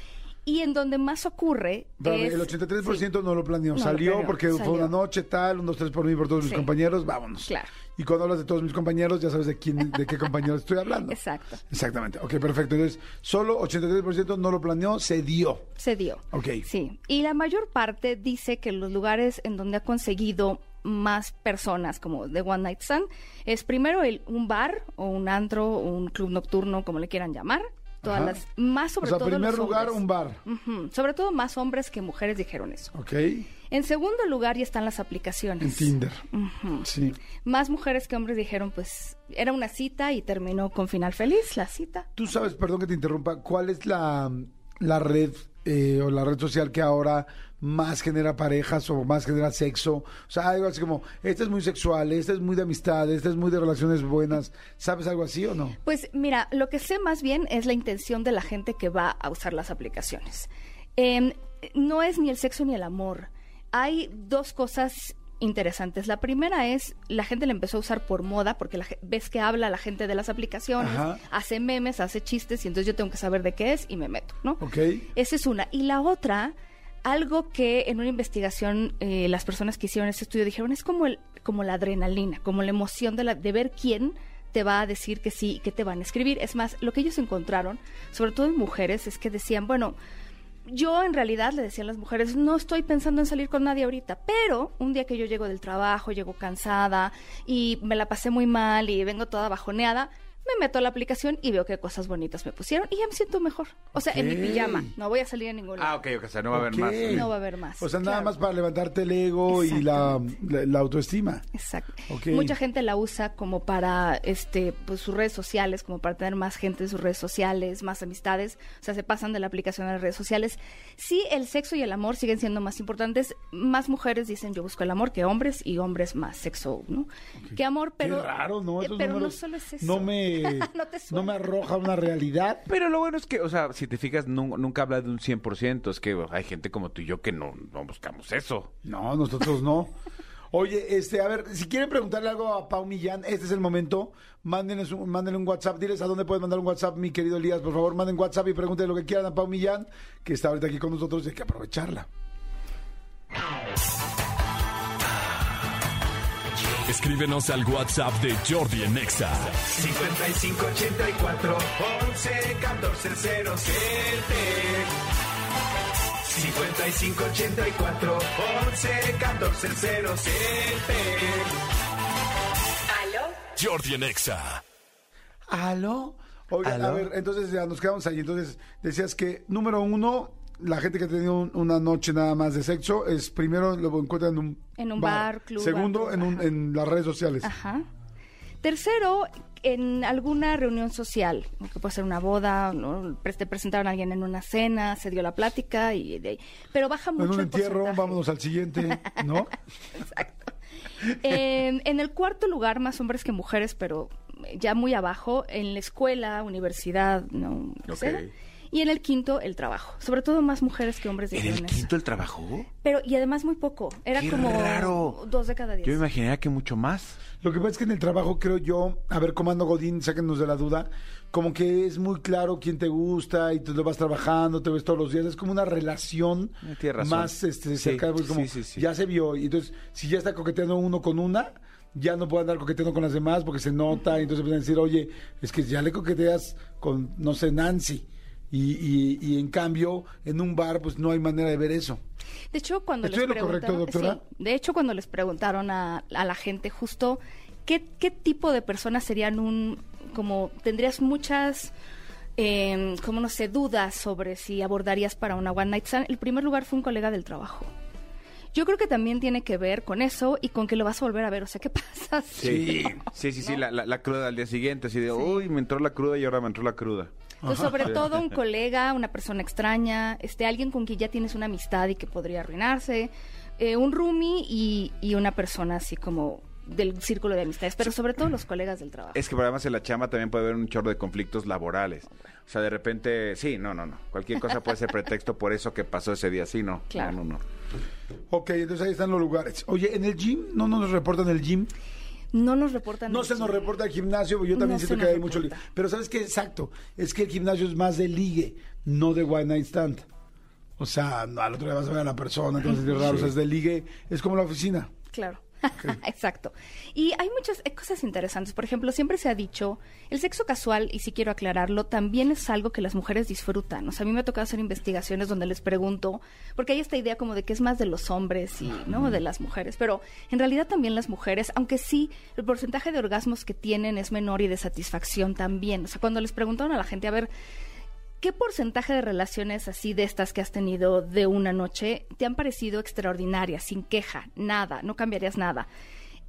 S7: Y en donde más ocurre
S3: Espérame,
S7: es...
S3: el 83%
S7: Sí,
S3: no lo planeó.
S7: No lo
S3: Salió
S7: planeó,
S3: porque fue una noche, tal, un, dos, tres por mí, por todos mis compañeros, vámonos.
S7: Claro.
S3: Y cuando hablas de todos mis compañeros, ya sabes de quién, de qué compañeros estoy hablando.
S7: Exacto.
S3: Exactamente. Ok, perfecto. Entonces, solo 83% no lo planeó, se dio.
S7: Se dio.
S3: Ok.
S7: Sí. Y la mayor parte dice que los lugares en donde ha conseguido más personas como de One Night Stand es primero el, un bar o un antro o un club nocturno, como le quieran llamar. Todas
S3: Ajá.
S7: las, más sobre
S3: o sea,
S7: todo
S3: primer
S7: los
S3: lugar,
S7: hombres.
S3: un bar.
S7: Sobre todo más hombres que mujeres dijeron eso.
S3: Ok.
S7: En segundo lugar ya están las
S3: En
S7: aplicaciones.
S3: Tinder.
S7: Ujú.
S3: Sí.
S7: Más mujeres que hombres dijeron, pues era una cita y terminó con final feliz la cita.
S3: Tú sabes, perdón que te interrumpa, ¿cuál es la, la red eh, o la red social que ahora más genera parejas o más genera sexo? O sea, algo así como, esta es muy sexual, esta es muy de amistad, esta es muy de relaciones buenas. ¿Sabes algo así o no?
S7: Pues mira, lo que sé más bien es la intención de la gente que va a usar las aplicaciones. Em, no es ni el sexo ni el amor. Hay dos cosas interesantes. La primera es, la gente la empezó a usar por moda, porque la ves que habla la gente de las aplicaciones,
S3: Ajá.
S7: hace memes, hace chistes, y entonces yo tengo que saber de qué es y me meto, ¿no?
S3: Ok.
S7: Esa es una. Y la otra, algo que en una investigación eh, las personas que hicieron ese estudio dijeron, es como, el, como la adrenalina, como la emoción de, la, de ver quién te va a decir que sí y que te van a escribir. Es más, lo que ellos encontraron, sobre todo en mujeres, es que decían, bueno, yo en realidad le decía a las mujeres, no estoy pensando en salir con nadie ahorita, pero un día que yo llego del trabajo, llego cansada y me la pasé muy mal y vengo toda bajoneada, me meto a la aplicación y veo qué cosas bonitas me pusieron y ya me siento mejor. O sea, en mi pijama, no voy a salir a ningún lado.
S4: Ah, ok, ok, o sea, no va a haber más.
S7: No va a haber más.
S3: O sea, nada
S7: claro.
S3: más para levantarte el ego y la, la, la autoestima.
S7: Exacto. Mucha gente la usa como para este pues sus redes sociales, como para tener más gente en sus redes sociales, más amistades, o sea, se pasan de la aplicación a las redes sociales. Sí, el sexo y el amor siguen siendo más importantes. Más mujeres dicen yo busco el amor que hombres y hombres más sexo, ¿no? Que amor, pero
S3: Qué raro, ¿no?
S7: eh,
S3: Esos
S7: pero no solo es eso.
S3: No me,
S7: No te
S3: no me arroja una realidad.
S4: Pero lo bueno es que, o sea, si te fijas, nu- nunca habla de un 100%. Es que hay gente como tú y yo que no, no buscamos eso.
S3: No, nosotros no. Oye, este, a ver, si quieren preguntarle algo a Pau Millán, este es el momento. Mándenles un, mándenle un WhatsApp. Diles a dónde puedes mandar un WhatsApp, mi querido Elías. Por favor, manden WhatsApp y pregúntenle lo que quieran a Pau Millán, que está ahorita aquí con nosotros y hay que aprovecharla.
S1: Escríbenos al WhatsApp de Jordi en Exa.
S5: 5584 11 14 0 5584 11 14 0
S1: Jordi en Exa.
S3: ¿Aló? Oigan, a
S4: ¿Aló?
S3: ver, entonces ya nos quedamos ahí. Entonces, decías que, número uno, la gente que ha tenido un- una noche nada más de sexo es primero lo encuentran en un,
S7: En un bar, club,
S3: Segundo, en, un- en las redes sociales.
S7: Ajá. Tercero, en alguna reunión social, que puede ser una boda, te presentaron a alguien en una cena, se dio la plática, y pero baja
S3: En
S7: mucho
S3: un
S7: el
S3: entierro,
S7: porcentaje.
S3: vámonos al siguiente, ¿no?
S7: Exacto. En, en el cuarto lugar, más hombres que mujeres, pero ya muy abajo, en la escuela, universidad, ¿no?
S4: Ok.
S7: Y en el quinto, el trabajo. Sobre todo más mujeres que hombres
S4: ¿En el
S7: eso.
S4: quinto el trabajo?
S7: Pero, y además muy poco. Era
S4: Qué
S7: como
S4: raro.
S7: dos de cada diez.
S4: Yo me imaginaría que mucho más.
S3: Lo que pasa es que en el trabajo creo yo, a ver, Comando Godín, sáquenos de la duda, como que es muy claro quién te gusta y te lo vas trabajando, te ves todos los días, es como una relación más este,
S4: Sí,
S3: cercana, como
S4: sí, sí, sí.
S3: ya se vio, y entonces si ya está coqueteando uno con una, ya no puede andar coqueteando con las demás porque se nota, y entonces pueden decir, oye, es que ya le coqueteas con, no sé, Nancy. Y, y, y en cambio, en un bar, pues no hay manera de ver eso.
S7: De hecho, cuando
S3: ¿Estoy
S7: les
S3: en lo correcto,
S7: preguntaron,
S3: doctora?
S7: sí, de hecho, cuando les preguntaron a, a la gente justo qué, qué tipo de personas serían un, como tendrías muchas, eh, como no sé, dudas sobre si abordarías para una one night stand, el primer lugar fue un colega del trabajo. Yo creo que también tiene que ver con eso y con que lo vas a volver a ver. O sea, ¿qué pasa?
S4: Sí, sí, sí, sí, la, la- la cruda al día siguiente, así de, uy, me entró la cruda y ahora me entró la cruda.
S7: Pues sobre todo un colega, una persona extraña, este alguien con quien ya tienes una amistad y que podría arruinarse, eh, un roomie y, y una persona así como del círculo de amistades, pero sobre todo los colegas del trabajo.
S4: Es que por además en la chamba también puede haber un chorro de conflictos laborales. O sea, de repente, sí, no, no, no. Cualquier cosa puede ser pretexto por eso que pasó ese día, sí, no.
S7: Claro.
S4: No, no, no.
S3: Ok, entonces ahí están los lugares. Oye, en el gym, ¿no nos reportan el gym?
S7: No nos reportan.
S3: No se nos reporta el gimnasio, yo también
S7: No
S3: siento que hay mucho ligue.
S7: reporta.
S3: Pero ¿sabes qué? Exacto. Es que el gimnasio es más de ligue, no de one night stand. O sea, al otro día vas a ver a la persona, entonces es raro. O sea, es de ligue, es como la oficina.
S7: Claro. Exacto. Y hay muchas eh, cosas interesantes. Por ejemplo, siempre se ha dicho, el sexo casual, y si quiero aclararlo, también es algo que las mujeres disfrutan. O sea, a mí me ha tocado hacer investigaciones donde les pregunto, porque hay esta idea como de que es más de los hombres y no de las mujeres, pero en realidad también las mujeres, aunque sí el porcentaje de orgasmos que tienen es menor y de satisfacción también. O sea, cuando les preguntaron a la gente, a ver, ¿Qué porcentaje de relaciones así de estas que has tenido de una noche te han parecido extraordinarias, sin queja, nada, no cambiarías nada?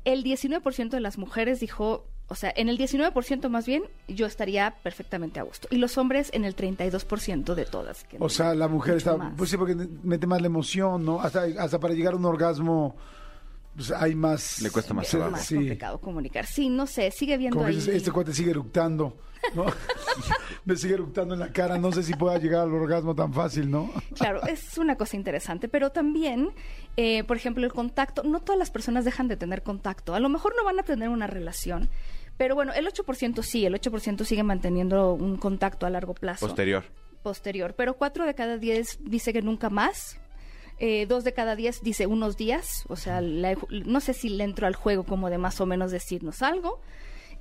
S7: El 19% de las mujeres dijo, o sea, en el 19% más bien, yo estaría perfectamente a gusto. Y los hombres en el 32% de todas. que
S3: O sea, la mujer está,
S7: más.
S3: pues sí, porque mete más la emoción, ¿no? Hasta, hasta para llegar a un orgasmo, pues hay más...
S4: Le cuesta más
S7: es
S4: trabajo.
S7: más
S3: Sí.
S7: complicado comunicar. Sí, no sé, sigue viendo
S3: Como que
S7: ahí.
S3: dices, este cuate sigue eructando, ¿no? Me sigue eructando en la cara, no sé si pueda llegar al orgasmo tan fácil, ¿no?
S7: Claro, es una cosa interesante, pero también, eh, por ejemplo, el contacto, no todas las personas dejan de tener contacto. A lo mejor no van a tener una relación, pero bueno, el 8% sí, el 8% sigue manteniendo un contacto a largo plazo.
S4: Posterior.
S7: Posterior, pero 4 de cada 10 dice que nunca más. Eh, dos de cada diez dice unos días, o sea, la- no sé si le entro al juego como de más o menos decirnos algo.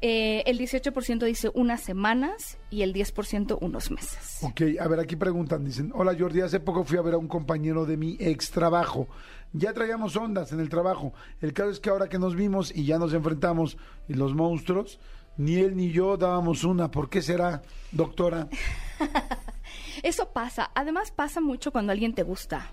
S7: Eh, el 18% dice unas semanas y el 10% unos meses.
S3: Ok, a ver, aquí preguntan, dicen, hola Jordi, hace poco fui a ver a un compañero de mi ex trabajo. Ya traíamos ondas en el trabajo. El caso es que ahora que nos vimos y ya nos enfrentamos y los monstruos, ni él ni yo dábamos una. ¿Por qué será, doctora?
S7: Eso pasa. Además pasa mucho cuando alguien te gusta.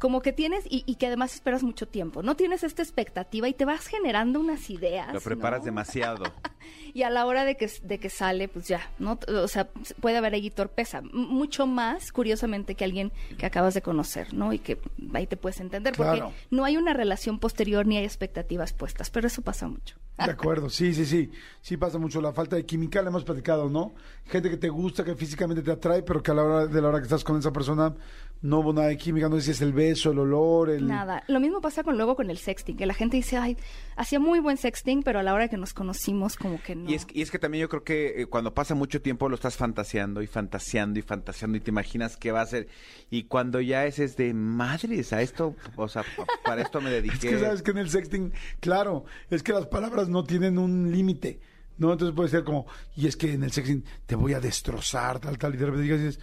S7: Como que tienes y, y que además esperas mucho tiempo. No tienes esta expectativa y te vas generando unas ideas.
S4: Lo preparas
S7: ¿no?
S4: demasiado.
S7: Y a la hora de que, de que sale, pues ya, ¿no? O sea, puede haber ahí torpeza. Mucho más, curiosamente, que alguien que acabas de conocer, ¿no? Y que ahí te puedes entender.
S3: Claro.
S7: Porque no hay una relación posterior ni hay expectativas puestas. Pero eso pasa mucho.
S3: De acuerdo, sí, sí, sí. Sí pasa mucho la falta de química, le hemos platicado, ¿no? Gente que te gusta, que físicamente te atrae, pero que a la hora de la hora que estás con esa persona no hubo nada de química, no sé si es el beso, el olor, el...
S7: Nada. Lo mismo pasa con luego con el sexting, que la gente dice, ay, hacía muy buen sexting, pero a la hora que nos conocimos, como que no.
S4: Y es, y es que también yo creo que eh, cuando pasa mucho tiempo lo estás fantaseando y fantaseando y fantaseando y te imaginas qué va a ser. Y cuando ya es, es de madres, a esto, o sea, pa- para esto me dediqué.
S3: Es que sabes que en el sexting, claro, es que las palabras no tienen un límite, ¿no? Entonces puede ser como, y es que en el sexting te voy a destrozar, tal, tal, y de repente digas,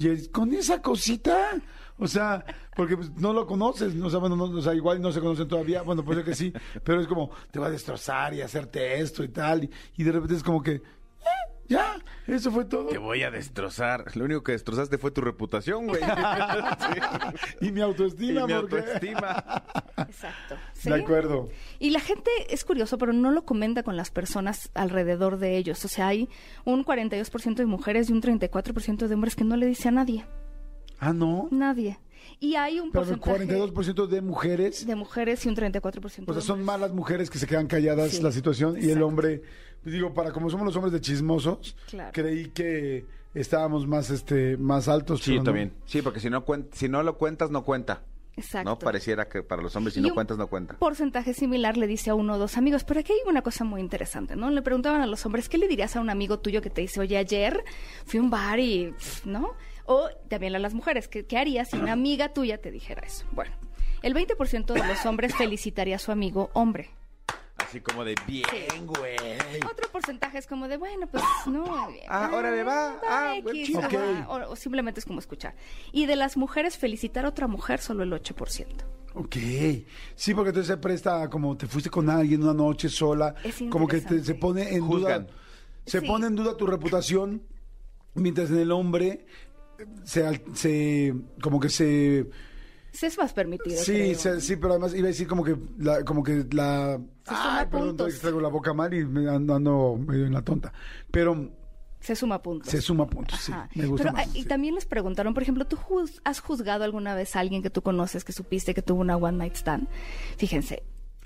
S3: y con esa cosita, o sea, porque pues, no lo conoces, ¿no? o sea, bueno, no, o sea, igual no se conocen todavía, bueno, puede ser que sí, pero es como, te voy a destrozar y hacerte esto y tal, y, y de repente es como que, "Eh, ya, eso fue todo.
S4: Te voy a destrozar. Lo único que destrozaste fue tu reputación, güey. Sí.
S3: Y mi autoestima,
S4: Y mi
S3: porque...
S4: autoestima.
S7: Exacto.
S3: De acuerdo.
S7: Y la gente es curioso, pero no lo comenta con las personas alrededor de ellos. O sea, hay un 42% de mujeres y un 34% de hombres que no le dice a nadie.
S3: Ah, no.
S7: Nadie. Y hay un
S3: Pero el
S7: porcentaje
S3: 42% de mujeres
S7: de mujeres y un 34%
S3: O
S7: de
S3: sea,
S7: hombres.
S3: son más las mujeres que se quedan calladas
S7: Sí,
S3: la situación y el hombre, digo, para como somos los hombres de chismosos,
S7: Claro.
S3: creí que estábamos más este más altos.
S4: Sí,
S3: no.
S4: también. Sí, porque si no, cuen- si no lo cuentas, no cuenta.
S7: Exacto.
S4: No pareciera que para los hombres si
S7: Y
S4: no
S7: un
S4: cuentas, no cuenta.
S7: porcentaje similar le dice a uno o dos amigos. Pero aquí hay una cosa muy interesante, ¿no? Le preguntaban a los hombres, ¿qué le dirías a un amigo tuyo que te dice, oye, ayer fui a un bar y, ¿no? O también a las mujeres, ¿qué, qué harías si una amiga tuya te dijera eso? Bueno, el 20% de los hombres felicitaría a su amigo hombre.
S4: Así como de bien, güey.
S7: Otro porcentaje es como de, bueno, pues no.
S4: Ah, órale, va. Ah,
S7: X, ajá, o, o simplemente es como escuchar. Y de las mujeres, felicitar a otra mujer, solo el 8%.
S3: Ok. Sí, porque entonces se presta a como te fuiste con alguien una noche sola,
S7: Es
S3: como que te- se
S7: interesante.
S3: pone en
S4: Juzgan.
S3: duda. Se
S7: Sí.
S3: pone en duda tu reputación, mientras en el hombre se, al- se como que se
S7: Sí, es más permitido.
S3: Sí,
S7: creo.
S3: se- sí, pero además iba a decir como que la, como que la...
S7: Se suma
S3: Ay, perdón,
S7: puntos.
S3: traigo la boca mal y me ando, ando medio en la tonta. Pero
S7: Se suma puntos.
S3: se suma puntos, sí.
S7: Ajá.
S3: Me gusta
S7: Pero,
S3: más.
S7: ah, y
S3: sí.
S7: también les preguntaron, por ejemplo, ¿tú juz- has juzgado alguna vez a alguien que tú conoces, que supiste que tuvo una one night stand? Fíjense.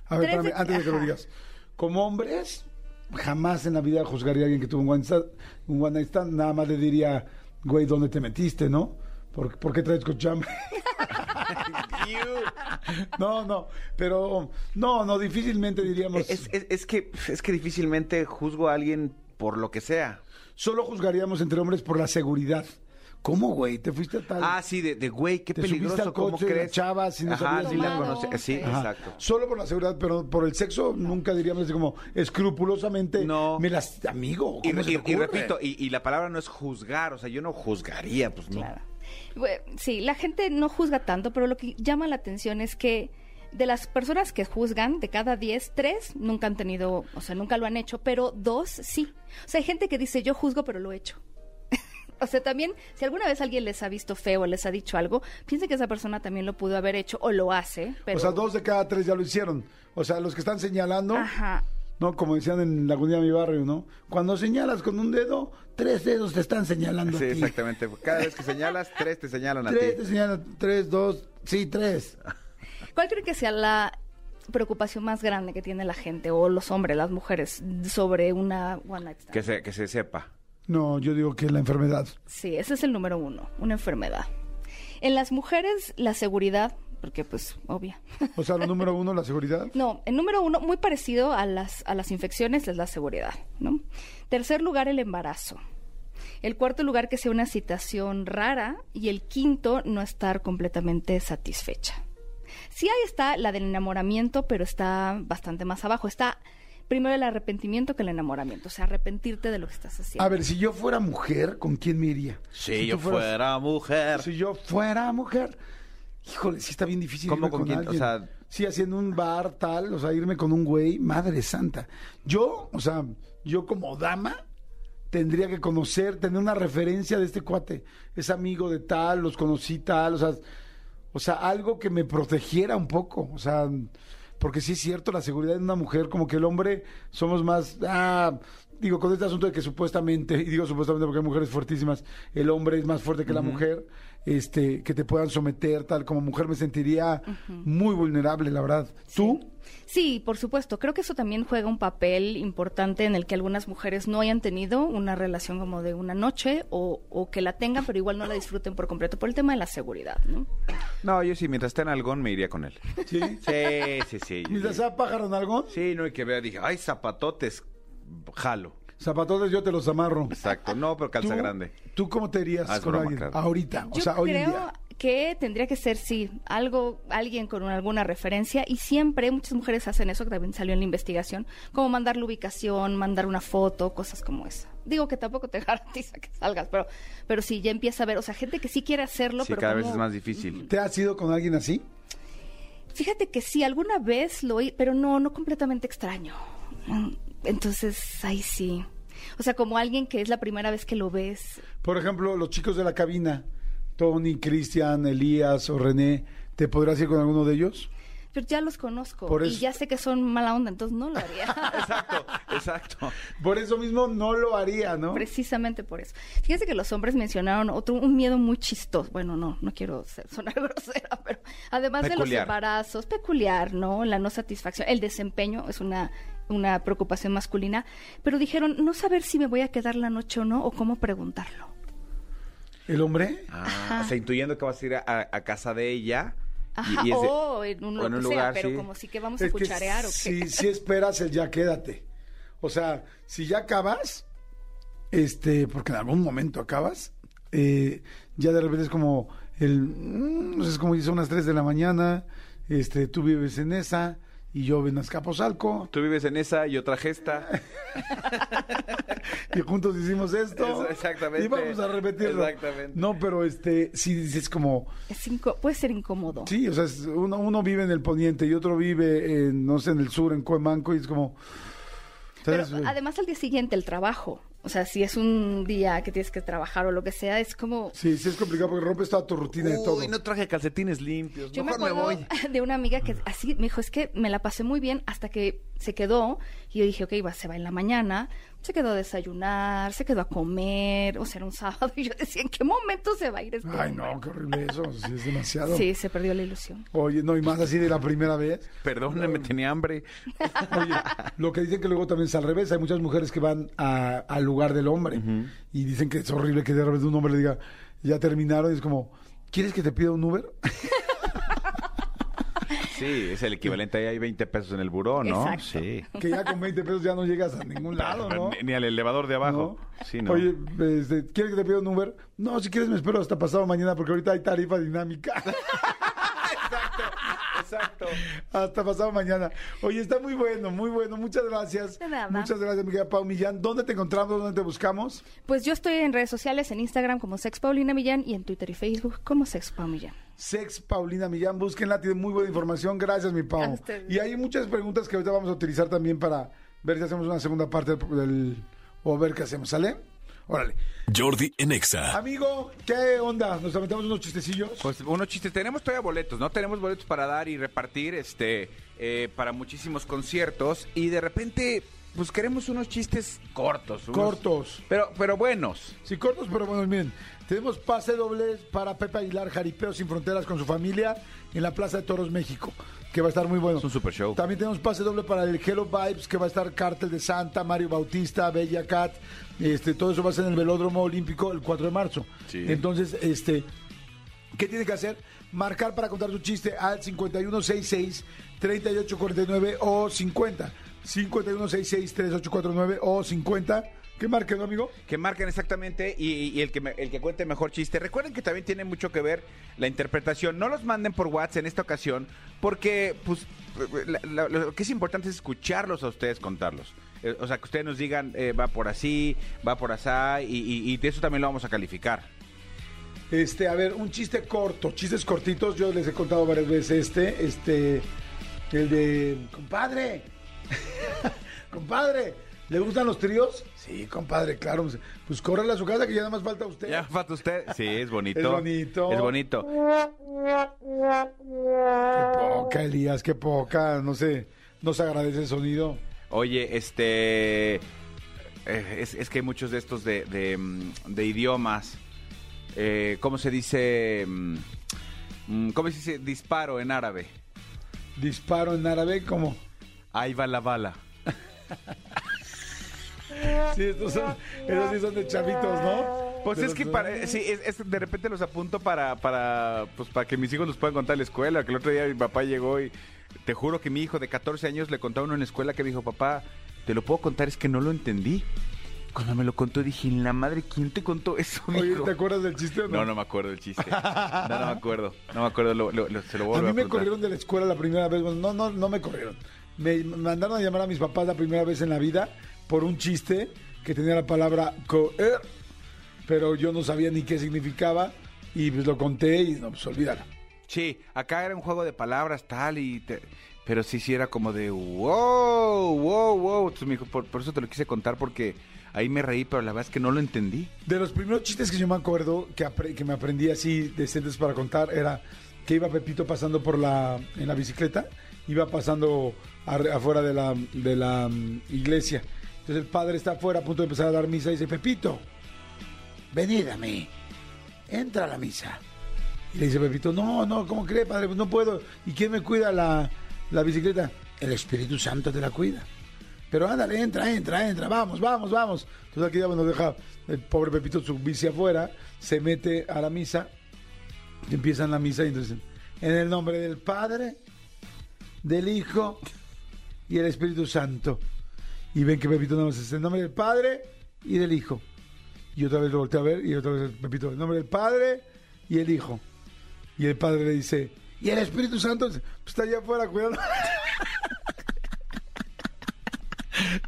S3: A ver,
S7: tres de-
S3: espérame, antes de que lo
S7: ajá.
S3: digas. Como hombres, jamás en la vida juzgaría a alguien que tuvo un one, stand, un one night stand. Nada más le diría, güey, ¿dónde te metiste, no? ¿Por, ¿por qué traes cochambre? no, no, pero no, no, difícilmente diríamos...
S4: Es, es- es que, es que difícilmente juzgo a alguien por lo que sea.
S3: Solo juzgaríamos entre hombres por la seguridad. ¿Cómo, güey? ¿Te fuiste a tal?
S4: Ah, sí, de, de güey, qué
S3: Te
S4: peligroso,
S3: al
S4: ¿cómo
S3: coche la
S4: crees?
S3: chava, si no
S4: Ajá, sí la conocí, sí.
S3: Ajá.
S4: exacto.
S3: Solo por la seguridad, pero por el sexo nunca diríamos así como escrupulosamente.
S4: No.
S3: Me las, amigo.
S4: Y,
S3: ¿cómo se
S4: y-
S3: te
S4: y
S3: ocurre?
S4: repito, y, y la palabra no es juzgar, o sea, yo no juzgaría, pues no.
S7: Claro. Bue- Sí, la gente no juzga tanto, pero lo que llama la atención es que de las personas que juzgan, de cada 10, tres nunca han tenido, o sea, nunca lo han hecho, pero dos sí. O sea, hay gente que dice, yo juzgo, pero lo he hecho. o sea, también, si alguna vez alguien les ha visto feo o les ha dicho algo, piensen que esa persona también lo pudo haber hecho o lo hace. Pero...
S3: O sea, dos de cada tres ya lo hicieron. O sea, los que están señalando,
S7: Ajá.
S3: ¿No? Como decían en la Agonía de mi barrio, ¿no? Cuando señalas con un dedo, tres dedos te están señalando.
S4: Sí,
S3: a ti.
S4: exactamente. Cada vez que señalas, tres te señalan a ti.
S3: Tres te señalan, tres, dos, sí, tres.
S7: ¿Cuál cree que sea la preocupación más grande que tiene la gente o los hombres, las mujeres, sobre una one night stand?
S4: Que se, que se sepa.
S3: No, yo digo que la enfermedad.
S7: Sí, ese es el número uno, una enfermedad. En las mujeres, la seguridad, porque pues, obvia.
S3: O sea, lo número uno, la seguridad.
S7: No, el número uno, muy parecido a las, a las infecciones, es la seguridad, ¿no? Tercer lugar, el embarazo. El cuarto lugar, que sea una situación rara. Y el quinto, no estar completamente satisfecha. Sí, ahí está la del enamoramiento, pero está bastante más abajo. Está primero el arrepentimiento que el enamoramiento. O sea, arrepentirte de lo que estás haciendo.
S3: A ver, si yo fuera mujer, ¿con quién me iría?
S4: Si, yo
S3: fueras-
S4: fuera mujer.
S3: Si yo fuera mujer, híjole, sí está bien difícil.
S4: ¿Cómo
S3: irme
S4: con quién? O
S3: alguien.
S4: sea-
S3: sí, haciendo un bar tal, o sea, irme con un güey, madre santa. Yo, o sea, yo como dama tendría que conocer, tener una referencia de este cuate. Es amigo de tal, los conocí tal, o sea, o sea, algo que me protegiera un poco, o sea, porque sí es cierto, la seguridad de una mujer, como que el hombre somos más, ah, digo, con este asunto de que supuestamente, y digo supuestamente porque hay mujeres fuertísimas, el hombre es más fuerte que la mujer, este, que te puedan someter, tal, como mujer me sentiría muy vulnerable, la verdad. ¿Tú?
S7: Sí, por supuesto. Creo que eso también juega un papel importante en el que algunas mujeres no hayan tenido una relación como de una noche o, o que la tengan, pero igual no la disfruten por completo por el tema de la seguridad, ¿no?
S4: No, yo sí, mientras esté en algón me iría con él.
S3: ¿Sí?
S4: Sí, sí, sí.
S3: ¿Mientras sea pájaro en algón?
S4: Sí, no hay que ver. Dije, ay, zapatotes, jalo.
S3: Zapatotes yo te los amarro.
S4: Exacto. No, pero calza
S3: ¿Tú-
S4: grande.
S3: ¿Tú cómo te irías
S4: Ah, es
S3: con
S4: broma,
S3: alguien?
S4: claro.
S3: Ahorita, o
S7: Yo
S3: sea, hoy en
S7: creo
S3: día.
S7: que tendría que ser, sí, algo, alguien con una- alguna referencia y siempre muchas mujeres hacen eso, que también salió en la investigación, como mandar la ubicación, mandar una foto, cosas como esa. Digo que tampoco te garantiza que salgas, pero, pero sí, ya empieza a ver, o sea, gente que sí quiere hacerlo,
S4: Sí,
S7: pero
S4: cada vez
S7: como-
S4: es más difícil.
S3: ¿Te has ido con alguien así?
S7: Fíjate que sí, alguna vez lo oí, pero no, no completamente extraño. Mm, Entonces, ahí sí. O sea, como alguien que es la primera vez que lo ves.
S3: Por ejemplo, los chicos de la cabina, Tony, Cristian, Elías o René, ¿te podrás ir con alguno de ellos?
S7: Pero ya los conozco
S3: Por
S7: y
S3: eso-
S7: ya sé que son mala onda, entonces no lo haría.
S4: Exacto, exacto.
S3: Por eso mismo no lo haría, ¿no?
S7: Precisamente por eso. Fíjense que los hombres mencionaron otro, un miedo muy chistoso. Bueno, no, no quiero ser- sonar grosera, pero además de los embarazos, peculiar, ¿no? La no satisfacción, el desempeño es una, una preocupación masculina. Pero dijeron, no saber si me voy a quedar la noche o no, o cómo preguntarlo.
S3: ¿El hombre?
S4: Ah, o sea, intuyendo que vas a ir a, a casa de ella. y-
S7: Ajá,
S4: y
S7: o en un,
S4: o en un
S7: que sea,
S4: lugar,
S7: pero
S4: sí.
S7: como si que vamos a
S3: Es
S7: cucharear o qué.
S3: si, si esperas el ya quédate. O sea, si ya acabas, este, porque en algún momento acabas, eh, ya de repente es como el, mm, no sé, es como dice unas 3 de la mañana, este, tú vives en esa y yo en Azcapotzalco
S4: Tú vives en esa y otra gesta.
S3: y juntos hicimos esto.
S4: Eso, exactamente.
S3: Y vamos a repetirlo.
S4: Exactamente.
S3: No, pero este, si dices como,
S7: Es puede ser incómodo.
S3: sí, o sea, es- uno, uno vive en el poniente y otro vive en, no sé, en el sur, en Cuemanco y es como...
S7: Además al día siguiente el trabajo. O sea, si es un día que tienes que trabajar o lo que sea, es como...
S3: Sí, sí es complicado porque rompes toda tu rutina de todo.
S4: Uy, no traje calcetines limpios.
S7: Yo me
S4: Mejor me,
S7: acuerdo
S4: voy.
S7: de una amiga que así me dijo, es que me la pasé muy bien hasta que se quedó y yo dije, ok, va, se va en la mañana, se quedó a desayunar, se quedó a comer, o sea, era un sábado y yo decía, ¿en qué momento se va a ir este
S3: Ay,
S7: hombre?".
S3: no, qué horrible eso. Sí, es demasiado.
S7: Sí, se perdió la ilusión.
S3: Oye, no, y más así de la primera vez.
S4: Perdóname, tenía hambre.
S3: Oye, lo que dicen que luego también es al revés. Hay muchas mujeres que van a- al lugar del hombre y dicen que es horrible que de repente un hombre le diga, ya terminaron. Y es como, ¿quieres que te pida un Uber?
S4: Sí, es el equivalente. Ahí hay 20 pesos en el buró, ¿no?
S7: Exacto.
S4: Sí.
S3: Que ya con 20 pesos ya no llegas a ningún lado, ¿no?
S4: Ni, ni al elevador de abajo.
S3: ¿No?
S4: Sí, ¿no?
S3: Oye, este, ¿quieres que te pida un Uber? No, si quieres me espero hasta pasado mañana porque ahorita hay tarifa dinámica.
S4: Exacto.
S3: hasta pasado mañana. Oye, está muy bueno, muy bueno. Muchas gracias.
S7: Nada.
S3: Muchas gracias, mi querida Pau Millán. ¿Dónde te encontramos? ¿Dónde te buscamos?
S7: Pues yo estoy en redes sociales, en Instagram como Sex Paulina Millán y en Twitter y Facebook como Sex Pau Millán.
S3: Sex Paulina Millán, búsquenla, tiene muy buena información. Gracias, mi Pau. Y hay muchas preguntas que ahorita vamos a utilizar también para ver si hacemos una segunda parte del... o ver qué hacemos, ¿sale? Órale.
S1: Jordi en Exa.
S3: Amigo, ¿qué onda? ¿Nos aventamos unos chistecillos?
S4: Pues unos chistes. Tenemos todavía boletos, ¿no? Tenemos boletos para dar y repartir este eh, para muchísimos conciertos. Y de repente, pues queremos unos chistes cortos. unos-
S3: Cortos.
S4: Pero, pero buenos.
S3: Sí, cortos, pero bueno, miren. Tenemos pase doble para Pepe Aguilar, Jaripeo Sin Fronteras con su familia en la Plaza de Toros, México, que va a estar muy bueno.
S4: Es un super show.
S3: También tenemos pase doble para el Hello Vibes, que va a estar Cártel de Santa, Mario Bautista, Bella Cat. Este, todo eso va a ser en el Velódromo Olímpico el 4 de marzo.
S4: Sí.
S3: Entonces, este, ¿qué tiene que hacer? Marcar para contar su chiste al 5166-3849 o 50. 5166-3849 o 50. ¿Qué marque, no, amigo?
S4: Que marquen exactamente y, y el, que me- el que cuente mejor chiste. Recuerden que también tiene mucho que ver la interpretación. No los manden por WhatsApp en esta ocasión porque, pues, la- la- lo que es importante es escucharlos a ustedes contarlos. Eh, O sea, que ustedes nos digan, eh, va por así, va por asá, y, y- y de eso también lo vamos a calificar.
S3: Este, a ver, un chiste corto, chistes cortitos. Yo les he contado varias veces este, este, el de, compadre, compadre, ¿le gustan los tríos? Sí, compadre, claro. Pues córrele a su casa que ya nada más falta usted.
S4: ¿Ya falta usted? Sí, es bonito.
S3: Es bonito.
S4: Es bonito.
S3: Qué poca, Elías, qué poca. No sé, no se agradece el sonido.
S4: Oye, este. eh, es, es que hay muchos de estos de, de, mm, de idiomas. Eh, ¿Cómo se dice? mm, mm, ¿Cómo se dice disparo en árabe?
S3: Disparo en árabe, como.
S4: Ahí va la bala.
S3: Sí, estos son, esos sí son de chavitos, ¿no?
S4: Pues es
S3: los-
S4: que para, sí, es, es- de repente los apunto para, para, pues para que mis hijos nos puedan contar en la escuela. Que el otro día mi papá llegó y te juro que mi hijo de 14 años le contaba a uno en la escuela que me dijo, papá, te lo puedo contar, es que no lo entendí. Cuando me lo contó dije, en la madre, ¿quién te contó eso,
S3: Oye,
S4: mijo?"
S3: ¿te acuerdas del chiste o no?
S4: No, no me acuerdo del chiste. No, no me acuerdo. No me acuerdo, lo- lo- lo- se lo
S3: A
S4: vuelvo a,
S3: mí me corrieron de la escuela la primera vez. Bueno, no, no, no me corrieron. Me mandaron a llamar a mis papás la primera vez en la vida por un chiste que tenía la palabra coer, pero yo no sabía ni qué significaba y pues lo conté y no, pues olvídalo.
S4: Sí, acá era un juego de palabras tal y... te- Pero sí, sí era como de wow, wow, wow. Entonces me dijo, por, por eso te lo quise contar porque ahí me reí, pero la verdad es que no lo entendí.
S3: De los primeros chistes que yo me acuerdo que, apre- que me aprendí así decentes para contar era que iba Pepito pasando por la en la bicicleta, iba pasando afuera de la, de la mm, iglesia. Entonces el padre está afuera a punto de empezar a dar misa y dice, Pepito, venid a mí, entra a la misa. Y le dice Pepito, no, no, ¿cómo cree, padre? Pues no puedo. ¿Y quién me cuida la, la bicicleta? El Espíritu Santo te la cuida. Pero ándale, entra, entra, entra, vamos, vamos, vamos. Entonces aquí ya bueno, deja el pobre Pepito su bici afuera, se mete a la misa, y empiezan la misa y entonces, en el nombre del Padre, del Hijo y el Espíritu Santo. Y ven que Pepito nada más es en nombre del Padre y del Hijo. Y otra vez lo voltea a ver y otra vez Pepito, en nombre del Padre y el Hijo. Y el Padre le dice, y el Espíritu Santo pues, está allá afuera cuidando.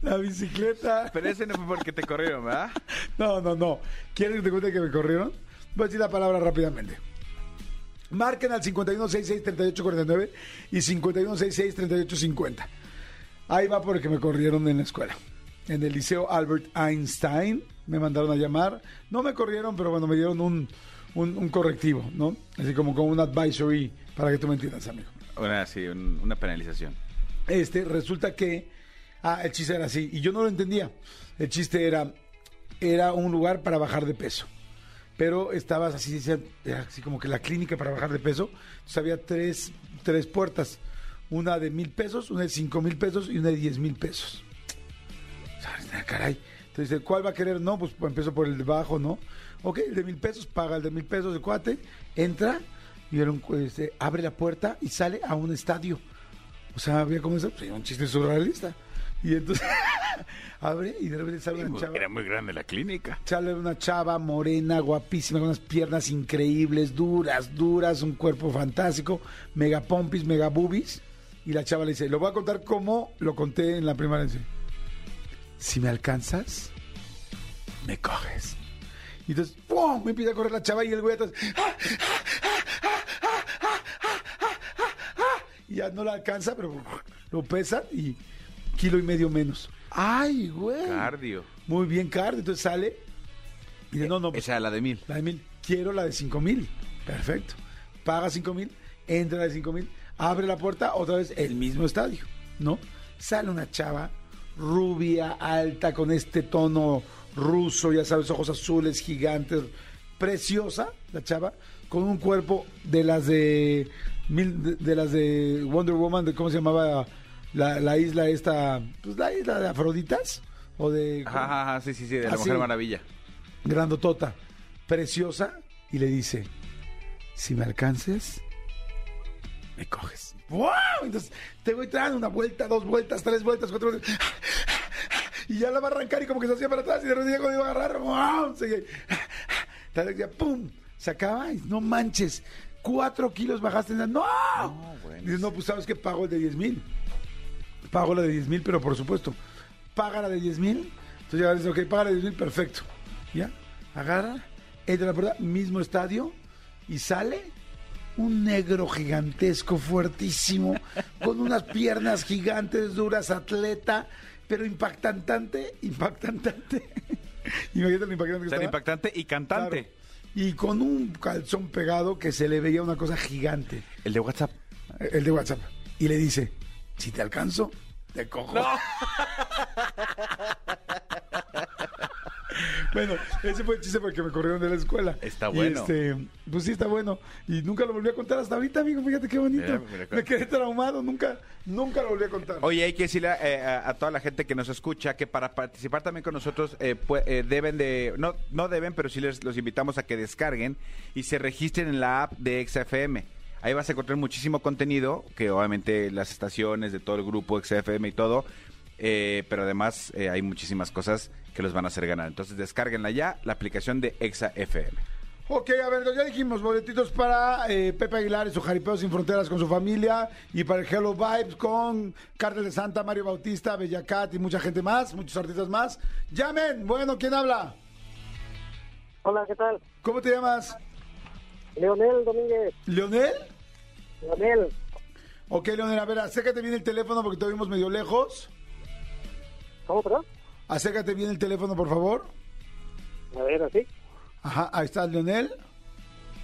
S3: La bicicleta.
S4: Pero ese no fue porque te corrieron, ¿verdad?
S3: No, no, no. ¿Quieres que te cuente que me corrieron? Voy a decir la palabra rápidamente. Marquen al 5166-3849 y 5166-3850. Ahí va porque me corrieron en la escuela. En el Liceo Albert Einstein me mandaron a llamar. No me corrieron, pero bueno, me dieron un, un, un correctivo, ¿no? Así como con un advisory para que tú me entiendas, amigo.
S4: Una, sí, un- una penalización.
S3: Este, resulta que. Ah, el chiste era así. Y yo no lo entendía. El chiste era. Era un lugar para bajar de peso. Pero estabas así, era así como que la clínica para bajar de peso. Entonces había tres, tres puertas. Una de mil pesos, una de cinco mil pesos y una de diez mil pesos. Ah, caray. Entonces, ¿cuál va a querer? No, pues empiezo por el de bajo, ¿no? Ok, el de mil pesos, paga el de mil pesos, el cuate, entra y era un, este, abre la puerta y sale a un estadio. O sea, había como eso, pues, un chiste surrealista. Y entonces abre y de repente sale una chava.
S4: Era muy grande la clínica.
S3: Sale una chava morena, guapísima, con unas piernas increíbles, duras, duras, un cuerpo fantástico, mega pompis, mega boobies. Y la chava le dice, lo voy a contar como lo conté en la primera vez. Si me alcanzas, me coges. Y entonces, ¡pum! Me empieza a correr la chava y el güey atrás. ¡ah! Y ya no la alcanza, pero lo pesan y kilo y medio menos. ¡Ay, güey!
S4: Cardio.
S3: Muy bien, cardio. Entonces sale y dice, no, no, pues,
S4: Esa era la de mil.
S3: la de mil. Quiero la de cinco mil. Perfecto. Paga cinco mil, entra la de cinco mil, abre la puerta, otra vez el mismo estadio, ¿no? Sale una chava rubia, alta, con este tono ruso, ya sabes, ojos azules, gigantes, preciosa, la chava, con un cuerpo de las de, de, de las de Wonder Woman, de cómo se llamaba la, la isla esta, pues la isla de Afroditas, o de...
S4: Ajá, ajá, ajá, sí, sí, sí, de la
S3: Así.
S4: Mujer Maravilla.
S3: grandotota, preciosa, y le dice, si me alcances, me coges. ¡Wow! Entonces te voy dando una vuelta, dos vueltas, tres vueltas, cuatro vueltas. Y ya la va a arrancar y como que se hacía para atrás y de repente cuando iba a agarrar, ¡wow! Se, tal vez ya, ¡pum! Se acaba y no manches. Cuatro kilos bajaste. en la- ¡No!
S4: bueno.
S3: Dices, no, pues sabes que pago el de 10 mil. Pago la de 10 mil, pero por supuesto, paga la de 10 mil. Entonces ya dices, ok, paga la de 10 mil, perfecto. Ya, agarra, entra a la puerta, mismo estadio, y sale un negro gigantesco, fuertísimo, con unas piernas gigantes, duras, atleta, pero impactantante, impactantante. Imagínate lo impactante que
S4: Tan
S3: estaba.
S4: impactante y cantante.
S3: Claro. Y con un calzón pegado que se le veía una cosa gigante
S4: El de WhatsApp.
S3: el de WhatsApp, y le dice, si te alcanzo, te cojo. bueno, ese fue el chiste porque me corrieron de la escuela.
S4: Está
S3: Y,
S4: bueno.
S3: este, pues sí, está bueno. Y nunca lo volví a contar hasta ahorita, amigo. Fíjate qué bonito.
S4: Mira, mira,
S3: me quedé traumado. Nunca, nunca lo volví a contar.
S4: Oye, hay que decirle eh, a, a toda la gente que nos escucha que para participar también con nosotros eh, pue- eh, deben de, no, no deben, pero sí les los invitamos a que descarguen y se registren en la app de XFM. Ahí vas a encontrar muchísimo contenido, que obviamente las estaciones de todo el grupo XFM y todo, eh, pero además eh, hay muchísimas cosas que los van a hacer ganar. Entonces descárguenla ya, la aplicación de XFM.
S3: Ok, a ver, ya dijimos boletitos para eh, Pepe Aguilar y su Jaripeo Sin Fronteras con su familia y para el Hello Vibes con Cartel de Santa, Mario Bautista, Bellacat y mucha gente más, muchos artistas más. Llamen, bueno, ¿quién habla?
S8: Hola, ¿qué tal?
S3: ¿Cómo te llamas?
S8: Leonel Domínguez.
S3: ¿Leonel?
S8: Leonel.
S3: Ok, Leonel, a ver, acércate bien el teléfono porque te oímos medio lejos.
S8: ¿Cómo, perdón?
S3: Acércate bien el teléfono, por favor.
S8: A ver, así.
S3: Ajá, ahí está, Leonel.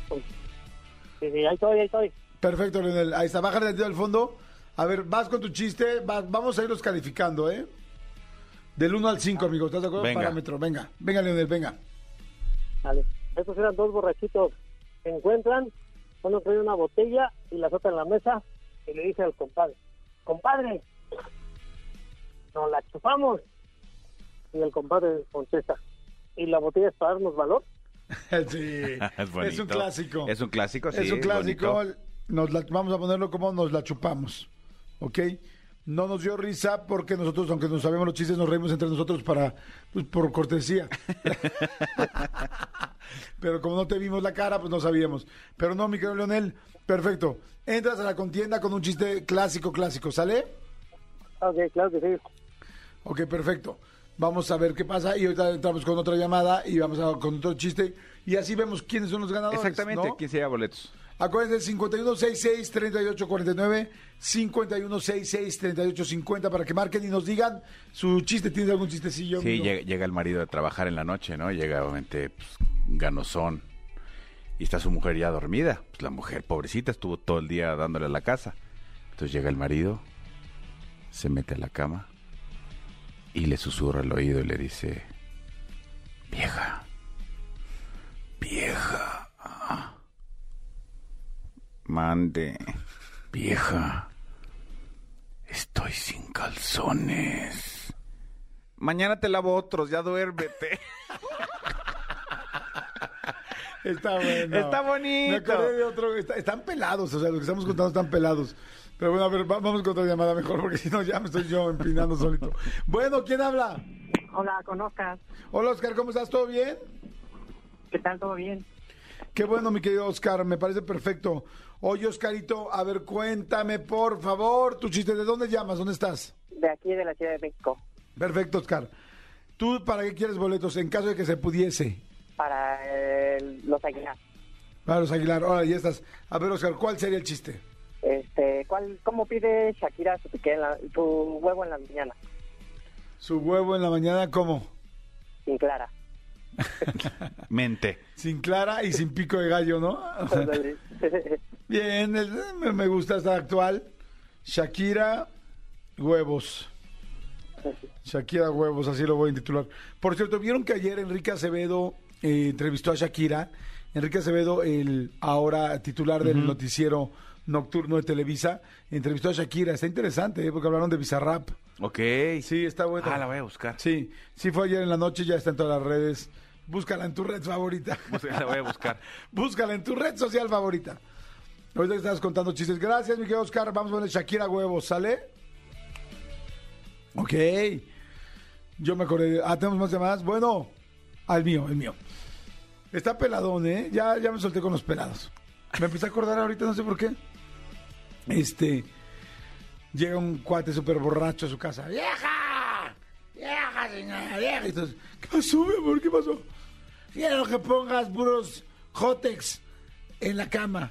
S8: Sí, sí, ahí estoy, ahí estoy.
S3: Perfecto, Leonel. Ahí está, bájale tantito al fondo. A ver, vas con tu chiste. vas- vamos a irlos calificando, ¿eh? Del 1 al 5, amigo. ¿Estás de acuerdo?
S4: Venga.
S3: Parámetro. Venga, venga, Leonel, venga.
S8: Vale. Estos eran dos borrachitos. Se encuentran, uno trae una botella y la azota en la mesa y le dice al compadre, compadre, nos la chupamos. Y el compadre contesta, ¿y la botella es para darnos valor?
S3: sí.
S4: Es
S3: un clásico.
S4: Es un clásico, sí.
S3: Es un clásico.
S4: bonito.
S3: Nos la- vamos a ponerlo como nos la chupamos. ¿Ok? No nos dio risa porque nosotros, aunque no sabemos los chistes, nos reímos entre nosotros para, pues, por cortesía. Pero como no te vimos la cara, pues no sabíamos. Pero no, mi querido Leonel, perfecto. Entras a la contienda con un chiste clásico, clásico, ¿sale?
S8: Ok, claro que sí.
S3: Ok, perfecto. Vamos a ver qué pasa y ahorita entramos con otra llamada y vamos a, con otro chiste y así vemos quiénes son los ganadores.
S4: Exactamente,
S3: ¿no?
S4: ¿quién se lleva boletos?
S3: Acuérdense, 5166-3849, 5166-3850 para que marquen y nos digan su chiste. ¿Tienes algún chistecillo?
S4: Sí, llega, llega el marido a trabajar en la noche, ¿no? Llega obviamente pues, ganosón y está su mujer ya dormida. Pues la mujer, pobrecita, estuvo todo el día dándole a la casa. Entonces llega el marido, se mete a la cama y le susurra al oído y le dice, vieja, vieja, mande, vieja, estoy sin calzones. Mañana te lavo otros, ya duérmete.
S3: Está bueno.
S4: Está bonito.
S3: Me acordé de otro. está- están pelados, o sea, los que estamos contando están pelados. Pero bueno, a ver, va- vamos con otra llamada mejor, porque si no ya me estoy yo empinando solito. Bueno, ¿quién habla?
S8: Hola, conozcas.
S3: Hola, Oscar, ¿cómo estás? ¿Todo bien?
S8: ¿Qué tal? ¿Todo bien?
S3: Qué bueno, mi querido Oscar, me parece perfecto. Oye, Oscarito, a ver, cuéntame, por favor, tu chiste. ¿De dónde llamas? ¿Dónde estás?
S8: De aquí, de la Ciudad de México.
S3: Perfecto, Oscar. ¿Tú para qué quieres boletos en caso de que se pudiese?
S8: Para el- los Aguilar.
S3: Para los Aguilar. Ahora, ya estás. A ver, Oscar, ¿cuál sería el chiste?
S8: ¿Cuál, ¿Cómo pide Shakira su, piqué en la- su huevo en la mañana?
S3: Su huevo en la mañana, ¿cómo?
S8: Sin clara.
S4: Mente.
S3: Sin clara y sin pico de gallo, ¿no? Bien, el- me, me gusta esta actual. Shakira, huevos. Shakira, huevos, así lo voy a titular. Por cierto, ¿vieron que ayer Enrique Acevedo eh, entrevistó a Shakira? Enrique Acevedo, el ahora titular del noticiero nocturno de Televisa, entrevistó a Shakira. Está interesante, ¿eh? porque hablaron de Bizarrap.
S4: Ok.
S3: Sí, está bueno.
S4: Ah, la voy a buscar.
S3: Sí, sí fue ayer en la noche, ya está en todas las redes. Búscala en tu red favorita.
S4: La voy a buscar.
S3: Búscala en tu red social favorita. Ahorita que estabas contando chistes. Gracias, mi querido Oscar. Vamos a poner Shakira huevos, ¿sale? Ok. Yo me acordé. Ah, tenemos más llamadas. Bueno, al mío, el mío. Está peladón, ¿eh? Ya, ya me solté con los pelados. Me empecé a acordar ahorita, no sé por qué. Este. Llega un cuate súper borracho a su casa. ¡Vieja! ¡Vieja, señora! ¡Vieja! Y entonces, ¿qué pasó, mi amor? ¿Qué pasó? Quiero que pongas puros Jotex en la cama.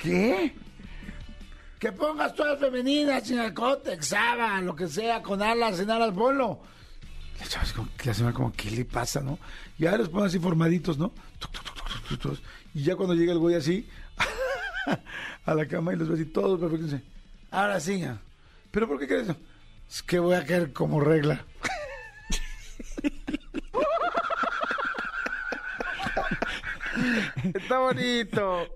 S3: ¿Qué? Que pongas todas femeninas sin el Jotex, Saba, lo que sea, con alas, sin alas, ponlo. La chava como, la señora como, ¿qué le pasa, no? Y ya los pone así formaditos, ¿no? Y ya cuando llega el güey así a la cama y los ve así todos perfectos, ahora sí, ya. ¿pero por qué crees eso? Es que voy a caer como regla.
S4: Está bonito.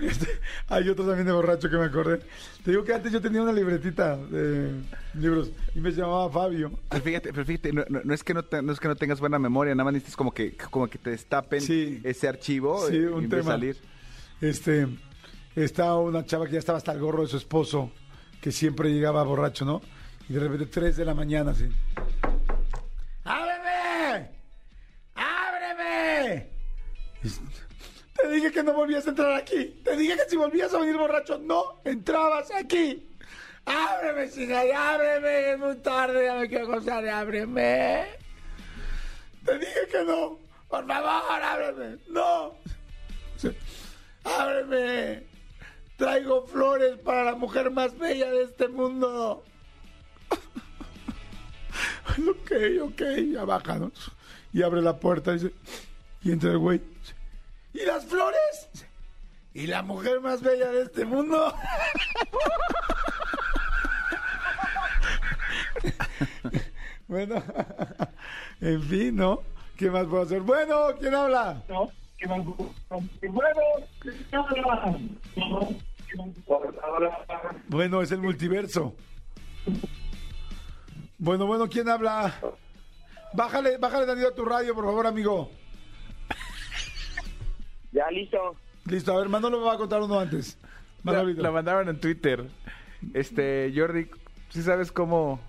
S3: Este, hay otro también de borracho que me acordé. Te digo que antes yo tenía una libretita de libros y me llamaba Fabio.
S4: Pero fíjate, pero fíjate, no, no- no es que no, te- no es que no tengas buena memoria, nada más necesitas como que, como que te destapen
S3: Sí.
S4: ese archivo
S3: Sí,
S4: y,
S3: un
S4: y
S3: tema.
S4: salir.
S3: Este, está una chava que ya estaba hasta el gorro de su esposo, que siempre llegaba borracho, ¿no? Y de repente, 3 de la mañana, así. ¡Ábreme! ¡Ábreme! Te dije que no volvías a entrar aquí. Te dije que si volvías a venir borracho, no entrabas aquí. ¡Ábreme, señora! ¡Ábreme! Es muy tarde, ya me quiero acostar. ¡Ábreme! Te dije que no. Por favor, ábreme. No. Sí. ¡Ábreme! Traigo flores para la mujer más bella de este mundo. ok, ok, ya baja, ¿no? Y abre la puerta y dice, y entra el güey. ¿Y las flores? ¿Y la mujer más bella de este mundo? bueno, en fin, ¿no? ¿Qué más puedo hacer? Bueno, ¿quién habla? Bueno, es el multiverso. Bueno, bueno, ¿quién habla? Bájale, bájale Daniel a tu radio, por favor, amigo.
S8: Ya, listo.
S3: Listo, a ver, Manolo me va a contar uno antes.
S4: La,
S3: Manolito.
S4: la mandaron en Twitter. Este, Jordi, ¿sí sabes cómo...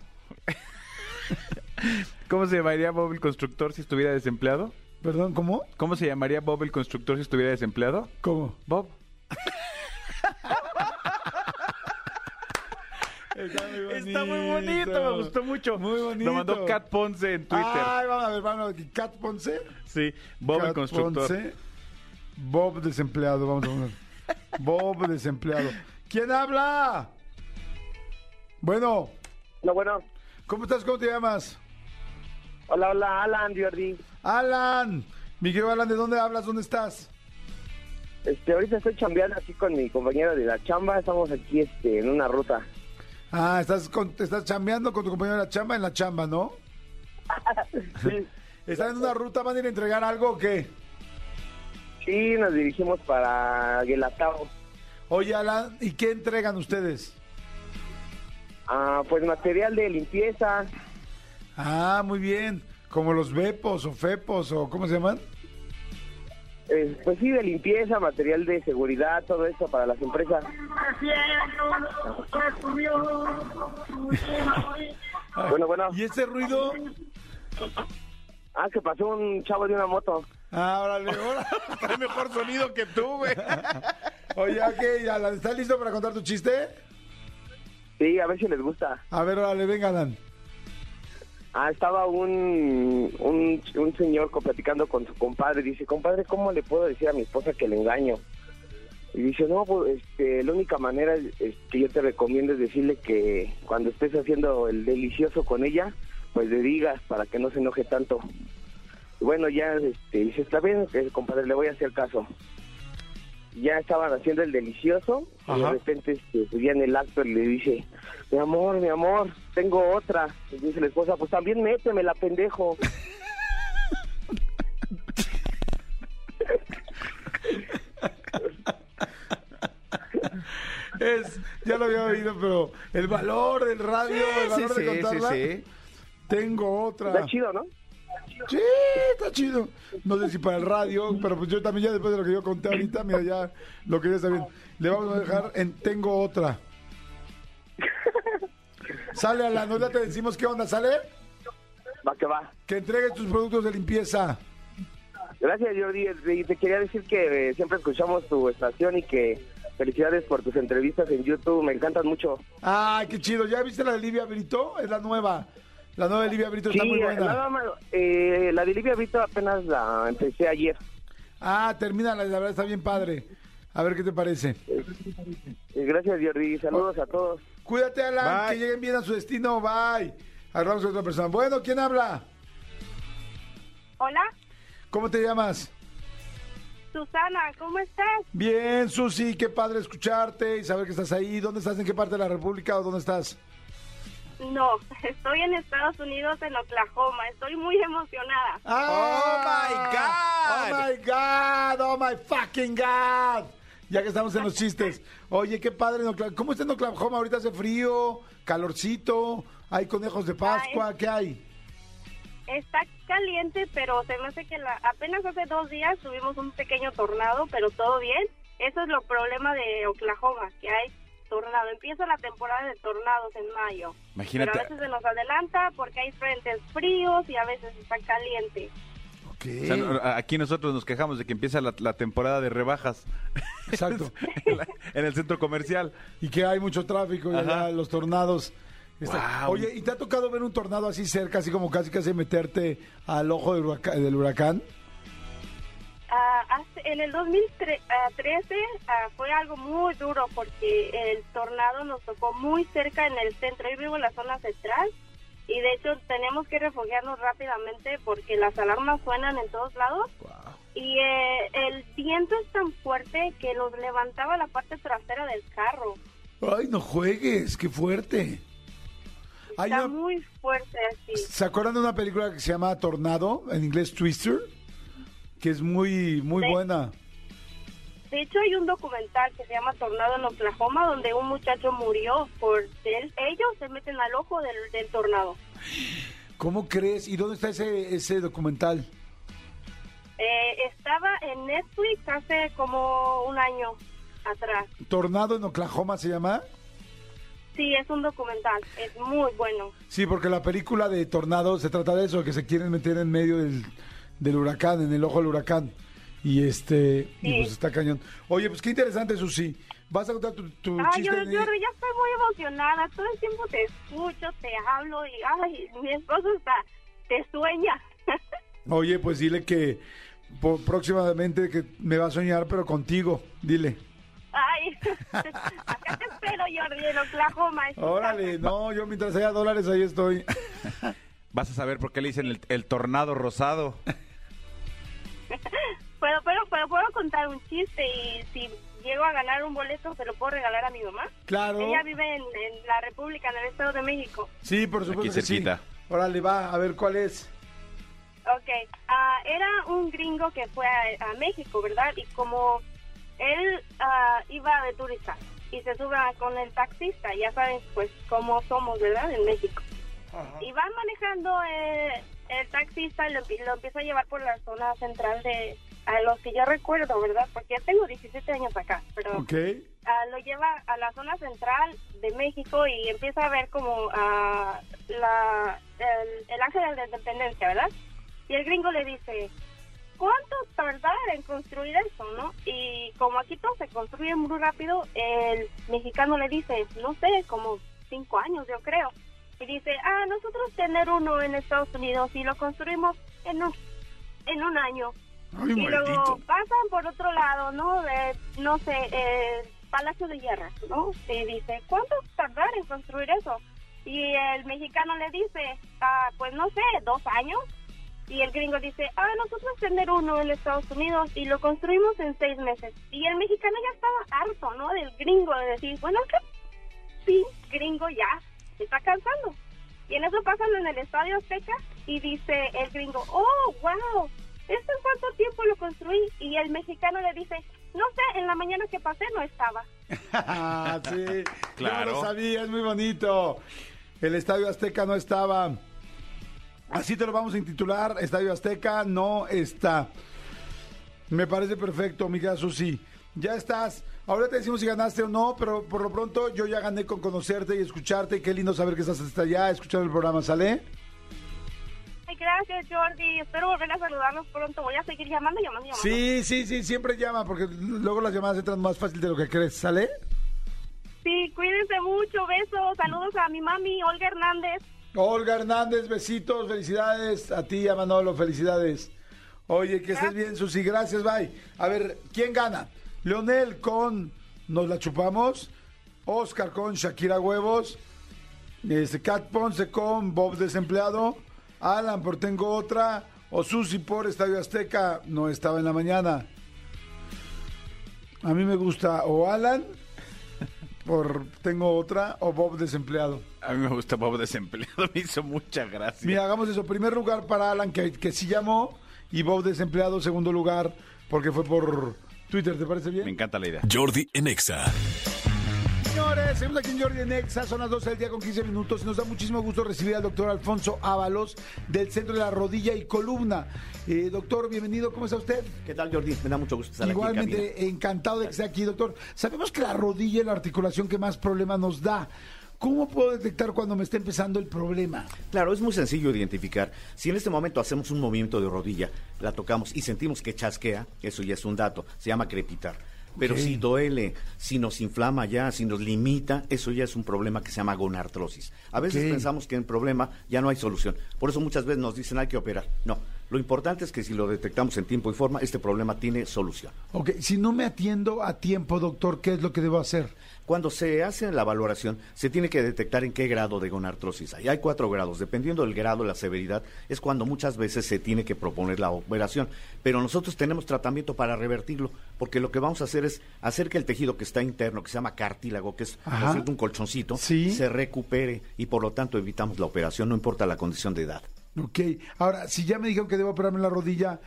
S4: ¿Cómo se llamaría Bob el constructor si estuviera desempleado?
S3: Perdón, ¿cómo?
S4: ¿Cómo se llamaría Bob el constructor si estuviera desempleado?
S3: ¿Cómo?
S4: Bob.
S3: Está muy
S4: Está muy bonito, me gustó mucho.
S3: Muy bonito.
S4: Lo mandó Kat Ponce en Twitter.
S3: Ay, vamos a ver, vamos a ver. Cat Ponce.
S4: sí, Bob el
S3: Cat
S4: constructor.
S3: Ponce. Bob desempleado, vamos a poner. Bob desempleado. ¿Quién habla? Bueno,
S8: No, bueno.
S3: ¿cómo estás? ¿Cómo te llamas?
S8: Hola, hola, Alan, Jordi.
S3: Alan. Miguel Alan, ¿de dónde hablas? ¿Dónde estás?
S8: Este, ahorita estoy chambeando aquí con mi compañero de la chamba. Estamos aquí este, en una ruta.
S3: Ah, estás, con, estás chambeando con tu compañero de la chamba en la chamba, ¿no?
S8: Sí,
S3: ¿Están en una ruta? ¿Van a ir a entregar algo o qué?
S8: sí nos dirigimos para Guelatao.
S3: Oye, Alan, ¿y qué entregan ustedes?
S8: Ah, pues material de limpieza.
S3: Ah, muy bien. Como los Bepos o Fepos o ¿cómo se llaman?
S9: Eh, pues sí, de limpieza, material de seguridad, todo eso para las empresas. Bueno, bueno.
S3: ¿Y ese ruido?
S9: Ah, que pasó un chavo de una moto.
S3: Ah, órale.
S4: Trae mejor sonido que tú, güey.
S3: Oye, ok, Alan, ¿estás listo para contar tu chiste?
S9: Sí, a ver si les gusta.
S3: A ver, órale, venga, Alan.
S9: Ah, estaba un, un, señor platicando con su compadre. Dice, compadre, ¿cómo le puedo decir a mi esposa que le engaño? Y dice, no, pues este, la única manera que yo te recomiendo es decirle que cuando estés haciendo el delicioso con ella, pues le digas para que no se enoje tanto. Y bueno, ya este, dice, está bien, eh, compadre, le voy a hacer caso. Ya estaban haciendo el delicioso y de repente este, ya en el acto le dice, mi amor, mi amor, tengo otra. Y dice la esposa, pues también métemela, pendejo.
S3: Es, ya lo había oído, pero el valor del radio, el
S4: Sí,
S3: valor
S4: sí,
S3: de
S4: sí,
S3: contarla.
S4: sí.
S3: Tengo otra.
S9: Está chido, ¿no?
S3: Sí, está chido. No sé si para el radio, pero pues yo también ya después de lo que yo conté ahorita, mira, ya lo que ya está bien. Le vamos a dejar en Tengo otra. Sale a la ya te decimos qué onda, ¿sale?
S9: Va que va.
S3: Que entregues tus productos de limpieza.
S9: Gracias, Jordi. Y te quería decir que eh, siempre escuchamos tu estación y que felicidades por tus entrevistas en YouTube. Me encantan mucho.
S3: Ay, qué chido. ¿Ya viste la de Livia Brito? Es la nueva. La nueva de Livia Brito está muy buena.
S9: nada más, eh, la de Livia Vito apenas la empecé ayer.
S3: Ah, termina, la verdad está bien padre. A ver qué te parece.
S9: Eh, Gracias, Jordi. Saludos a todos.
S3: Cuídate, Alan,
S4: Bye.
S3: que lleguen bien a su destino. Bye. Hablamos con otra persona. Bueno, ¿quién habla?
S10: Hola,
S3: ¿Cómo te llamas?
S10: Susana, ¿cómo estás?
S3: Bien, Susi, qué padre escucharte y saber que estás ahí. ¿Dónde estás? ¿En qué parte de la República o dónde estás?
S10: No, estoy en Estados Unidos, en Oklahoma. Estoy muy emocionada.
S3: ¡Ah! ¡Oh, my God! ¡Oh, my fucking God! Ya que estamos en los chistes. Oye, qué padre en Oklahoma. ¿Cómo está en Oklahoma? Ahorita hace frío, calorcito, hay conejos de Pascua, ¿qué hay?
S10: Está caliente, pero se me hace que la, apenas hace dos días tuvimos un pequeño tornado, pero todo bien. Eso es lo problema de Oklahoma, que hay tornado. Empieza la temporada de tornados en mayo.
S4: Imagínate.
S10: Pero a veces se nos adelanta porque hay frentes fríos y a veces está caliente.
S4: O sea, aquí nosotros nos quejamos de que empieza la, la temporada de rebajas
S3: Exacto.
S4: en, la- en el centro comercial.
S3: Y que hay mucho tráfico y allá los tornados. está-
S4: Guau.
S3: Oye, ¿y te ha tocado ver un tornado así cerca, así como casi casi meterte al ojo del huraca- del huracán?
S10: Ah, en el 2013 ah, fue algo muy duro porque el tornado nos tocó muy cerca en el centro. Yo vivo en la zona central y de hecho tenemos que refugiarnos rápidamente porque las alarmas suenan en todos lados. Y eh, el viento es tan fuerte que nos levantaba la parte trasera del carro.
S3: Ay, no juegues, qué fuerte.
S10: Está
S3: una-
S10: muy fuerte así.
S3: ¿Se acuerdan de una película que se llama Tornado, en inglés Twister? Que es muy, muy buena.
S10: De hecho, hay un documental que se llama Tornado en Oklahoma donde un muchacho murió por él. Ellos se meten al ojo del, del tornado.
S3: ¿Cómo crees? ¿Y dónde está ese, ese documental?
S10: Eh, estaba en Netflix hace como un año atrás.
S3: ¿Tornado en Oklahoma se llama?
S10: Sí, es un documental. Es muy bueno.
S3: Sí, porque la película de Tornado se trata de eso, que se quieren meter en medio del, del huracán, en el ojo del huracán. Y este, y pues está cañón. Oye, pues qué interesante, Susi. ¿Vas a contar tu, tu
S10: Ay,
S3: chiste?
S10: yo, yo ya estoy muy emocionada. Todo el tiempo te escucho, te hablo y ay, mi esposo está, te sueña.
S3: Oye, pues dile que próximamente que me va a soñar, pero contigo. Dile.
S10: Ay, acá te espero, Jordi, en Oklahoma.
S3: Órale, no, yo mientras haya dólares ahí estoy.
S4: Vas a saber por qué le dicen el, el tornado rosado.
S10: Puedo, pero, pero puedo contar un chiste y si llego a ganar un boleto, se lo puedo regalar a mi mamá.
S3: Claro.
S10: Ella vive en, en la República, en el Estado de México.
S3: Sí, por supuesto
S4: Aquí
S3: que sí.
S4: cerquita.
S3: Órale, va, a ver cuál es.
S10: Ok, ah, era un gringo que fue a, a México, ¿verdad? Y como él ah, iba de turista y se sube con el taxista, ya saben pues cómo somos, ¿verdad? En México. Y van manejando eh, el taxista lo, empie- lo empieza a llevar por la zona central de, a los que yo recuerdo, ¿verdad? Porque ya tengo 17 años acá, pero ah, lo lleva a la zona central de México y empieza a ver como ah, la, el, el ángel de la independencia, ¿verdad? Y el gringo le dice, ¿cuánto tardar en construir eso, no? Y como aquí todo se construye muy rápido, el mexicano le dice, no sé, como cinco años yo creo. Y dice, ah, nosotros tener uno en Estados Unidos y lo construimos en un, en un año.
S3: Ay,
S10: y luego pasan por otro lado, ¿no? De, no sé, el Palacio de Guerra, ¿no? Y dice, ¿cuánto tardar en construir eso? Y el mexicano le dice, ah, pues no sé, dos años. Y el gringo dice, ah, nosotros tener uno en Estados Unidos y lo construimos en seis meses. Y el mexicano ya estaba harto, ¿no? Del gringo de decir, bueno, ¿qué? Sí, gringo ya se está cansando. Y en eso pasan en el Estadio Azteca y dice el gringo, oh, wow, ¿esto en cuánto tiempo lo construí? Y el mexicano le dice, no sé, en la mañana que pasé no estaba.
S3: Ah, sí,
S4: Claro.
S3: Yo lo sabía, es muy bonito. El Estadio Azteca no estaba. Así te lo vamos a intitular, Estadio Azteca no está. Me parece perfecto, mi querida Susi. Ya estás. Ahora te decimos si ganaste o no, pero por lo pronto yo ya gané con conocerte y escucharte. Qué lindo saber que estás hasta allá, escuchando el programa, ¿sale?
S10: Ay, gracias, Jordi. Espero volver a saludarlos pronto. Voy a seguir llamando, llamando, llamando.
S3: Sí, sí, sí, siempre llama, porque luego las llamadas entran más fácil de lo que crees, ¿sale?
S10: Sí, cuídense mucho. Besos. Saludos a mi mami, Olga Hernández.
S3: Olga Hernández, besitos, felicidades. A ti, a Manolo, felicidades. Oye, que estés bien, Susi, gracias, bye. A ver, ¿quién gana? Leonel con Nos la chupamos, Oscar con Shakira Huevos, este, Cat Ponce con Bob Desempleado, Alan por Tengo Otra, o Susi por Estadio Azteca, no estaba en la mañana. A mí me gusta o Alan por Tengo Otra, o Bob Desempleado.
S4: A mí me gusta Bob Desempleado, me hizo mucha gracia.
S3: Mira, hagamos eso. Primer lugar para Alan, que, que sí llamó, y Bob Desempleado, segundo lugar, porque fue por Twitter, ¿te parece bien?
S4: Me encanta la idea.
S1: Jordi en Exa.
S3: Señores, seguimos aquí en Jordi en Exa, son las 12 del día con 15 minutos y nos da muchísimo gusto recibir al doctor Alfonso Ábalos del Centro de la Rodilla y Columna. Eh, doctor, bienvenido, ¿cómo está usted?
S11: ¿Qué tal, Jordi? Me da mucho gusto estar aquí en cabina.
S3: Igualmente, encantado de que esté aquí, doctor. Sabemos que la rodilla es la articulación que más problemas nos da. ¿Cómo puedo detectar cuando me está empezando el problema?
S11: Claro, es muy sencillo identificar. Si en este momento hacemos un movimiento de rodilla, la tocamos y sentimos que chasquea, eso ya es un dato, se llama crepitar. Pero si duele, si nos inflama ya, si nos limita, eso ya es un problema que se llama gonartrosis. A veces pensamos que en problema ya no hay solución. Por eso muchas veces nos dicen hay que operar. No, lo importante es que si lo detectamos en tiempo y forma, este problema tiene solución.
S3: Ok, si no me atiendo a tiempo, doctor, ¿qué es lo que debo hacer?
S11: Cuando se hace la valoración, se tiene que detectar en qué grado de gonartrosis hay. Hay cuatro grados. Dependiendo del grado, la severidad, es cuando muchas veces se tiene que proponer la operación. Pero nosotros tenemos tratamiento para revertirlo, porque lo que vamos a hacer es hacer que el tejido que está interno, que se llama cartílago, que es cierto, un colchoncito,
S3: Sí.
S11: se recupere y por lo tanto evitamos la operación, no importa la condición de edad.
S3: Ok, ahora, si ya me dijeron que debo operarme la rodilla,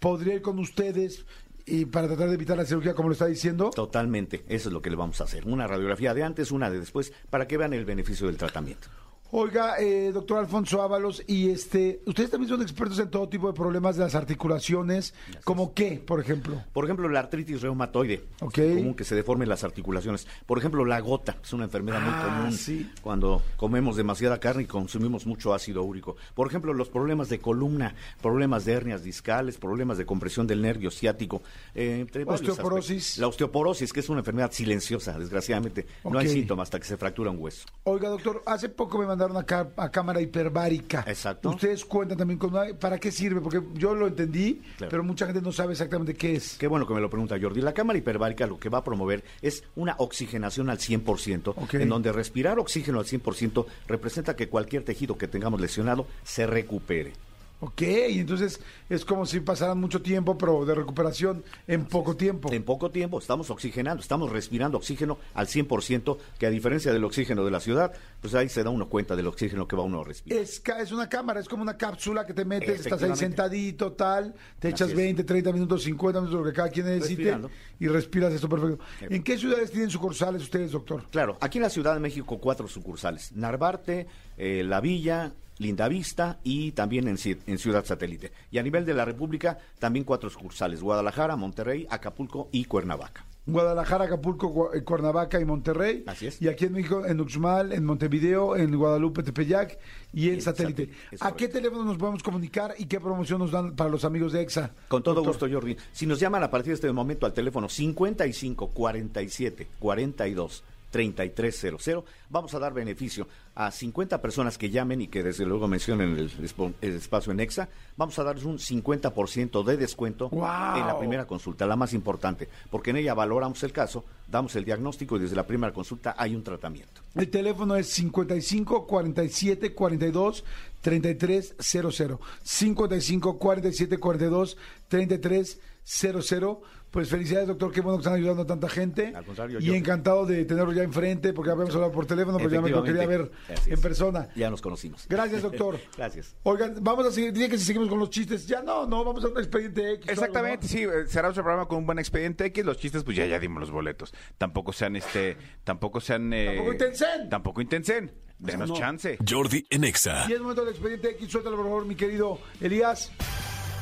S3: ¿podría ir con ustedes y para tratar de evitar la cirugía, como lo está diciendo?
S11: Totalmente, eso es lo que le vamos a hacer. Una radiografía de antes, una de después, para que vean el beneficio del tratamiento.
S3: Oiga, eh, doctor Alfonso Ábalos, y este, ustedes también son expertos en todo tipo de problemas de las articulaciones, ¿como qué, por ejemplo?
S11: Por ejemplo, la artritis reumatoide,
S3: Ok.
S11: común que se deformen las articulaciones. Por ejemplo, la gota, es una enfermedad muy
S3: Ah,
S11: común
S3: sí.
S11: cuando comemos demasiada carne y consumimos mucho ácido úrico. Por ejemplo, los problemas de columna, problemas de hernias discales, problemas de compresión del nervio ciático. eh, entre
S3: Osteoporosis.
S11: La osteoporosis, que es una enfermedad silenciosa, desgraciadamente. No hay síntomas hasta que se fractura un hueso.
S3: Oiga, doctor, hace poco me mandaron acá a cámara hiperbárica.
S11: Exacto.
S3: Ustedes cuentan también con una- para qué sirve, porque yo lo entendí,
S11: Claro.
S3: pero mucha gente no sabe exactamente qué es.
S11: Qué bueno que me lo pregunta Jordi. La cámara hiperbárica lo que va a promover es una oxigenación al 100%,
S3: Ok.
S11: en donde respirar oxígeno al 100% representa que cualquier tejido que tengamos lesionado se recupere.
S3: Ok, y entonces es como si pasaran mucho tiempo, pero de recuperación en poco tiempo.
S11: En poco tiempo estamos oxigenando, estamos respirando oxígeno al 100%, que a diferencia del oxígeno de la ciudad, pues ahí se da uno cuenta del oxígeno que va uno a respirar.
S3: Es, una cámara, es como una cápsula que te metes, estás ahí sentadito, tal, te echas
S11: es.
S3: 20, 30 minutos, 50 minutos, lo que cada quien necesite,
S11: Respirando.
S3: y respiras esto perfecto. ¿En qué ciudades tienen sucursales ustedes, doctor?
S11: Claro, aquí en la Ciudad de México cuatro sucursales. Narvarte, eh, La Villa, Lindavista y también en, en Ciudad Satélite. Y a nivel de la República, también cuatro sucursales, Guadalajara, Monterrey, Acapulco y Cuernavaca.
S3: Guadalajara, Acapulco, eh, Cuernavaca y Monterrey.
S11: Así es.
S3: Y aquí en México, en Uxmal, en Montevideo, en Guadalupe, Tepeyac y en Satélite. ¿A qué teléfono nos podemos comunicar y qué promoción nos dan para los amigos de EXA?
S11: Con todo
S3: Doctor.
S11: gusto, Jordi. Si nos llaman a partir de este momento al teléfono 55 47 42 3300, vamos a dar beneficio a 50 personas que llamen y que desde luego mencionen el, espacio en EXA. Vamos a darles un 50% de descuento en la primera consulta, la más importante, porque en ella valoramos el caso, damos el diagnóstico y desde la primera consulta hay un tratamiento.
S3: El teléfono es 55 47 42 33 00. 55 47 42 33 00. Pues felicidades, doctor. Qué bueno que están ayudando a tanta gente.
S11: Al contrario,
S3: y
S11: yo-
S3: encantado de tenerlo ya enfrente, porque habíamos hablado por teléfono, pero ya me lo quería ver en persona.
S11: Ya nos conocimos.
S3: Gracias, doctor.
S11: Gracias.
S3: Oigan, vamos a seguir. Dije que si seguimos con los chistes. Ya no, no, vamos a un expediente X. algo,
S4: Exactamente,
S3: ¿no?
S4: sí, eh, será nuestro programa con un buen expediente X, los chistes pues ya ya dimos los boletos. Tampoco sean este, tampoco sean eh,
S3: Tampoco intensen.
S4: Tampoco intensen. Denos
S3: no.
S4: chance.
S1: Jordi en Exa.
S3: Y es momento del expediente X. Suéltalo, por favor, mi querido Elías.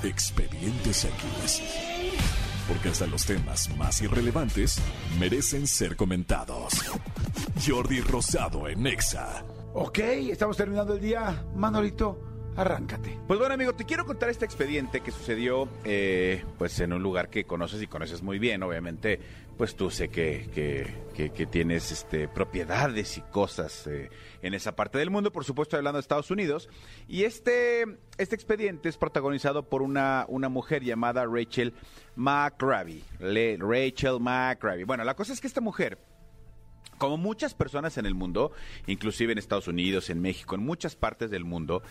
S1: Expedientes X. Porque hasta los temas más irrelevantes merecen ser comentados. Jordi Rosado en Exa.
S3: Ok, estamos terminando el día. Manolito, arráncate.
S4: Pues bueno, amigo, te quiero contar este expediente que sucedió eh, pues en un lugar que conoces y conoces muy bien, obviamente, pues tú sé que, que, tienes este, propiedades y cosas eh, en esa parte del mundo, por supuesto hablando de Estados Unidos, y este, este expediente es protagonizado por una, una mujer llamada Rachel McRae. Le- Rachel McRae. Bueno, la cosa es que esta mujer como muchas personas en el mundo, inclusive en Estados Unidos, en México, en muchas partes del mundo,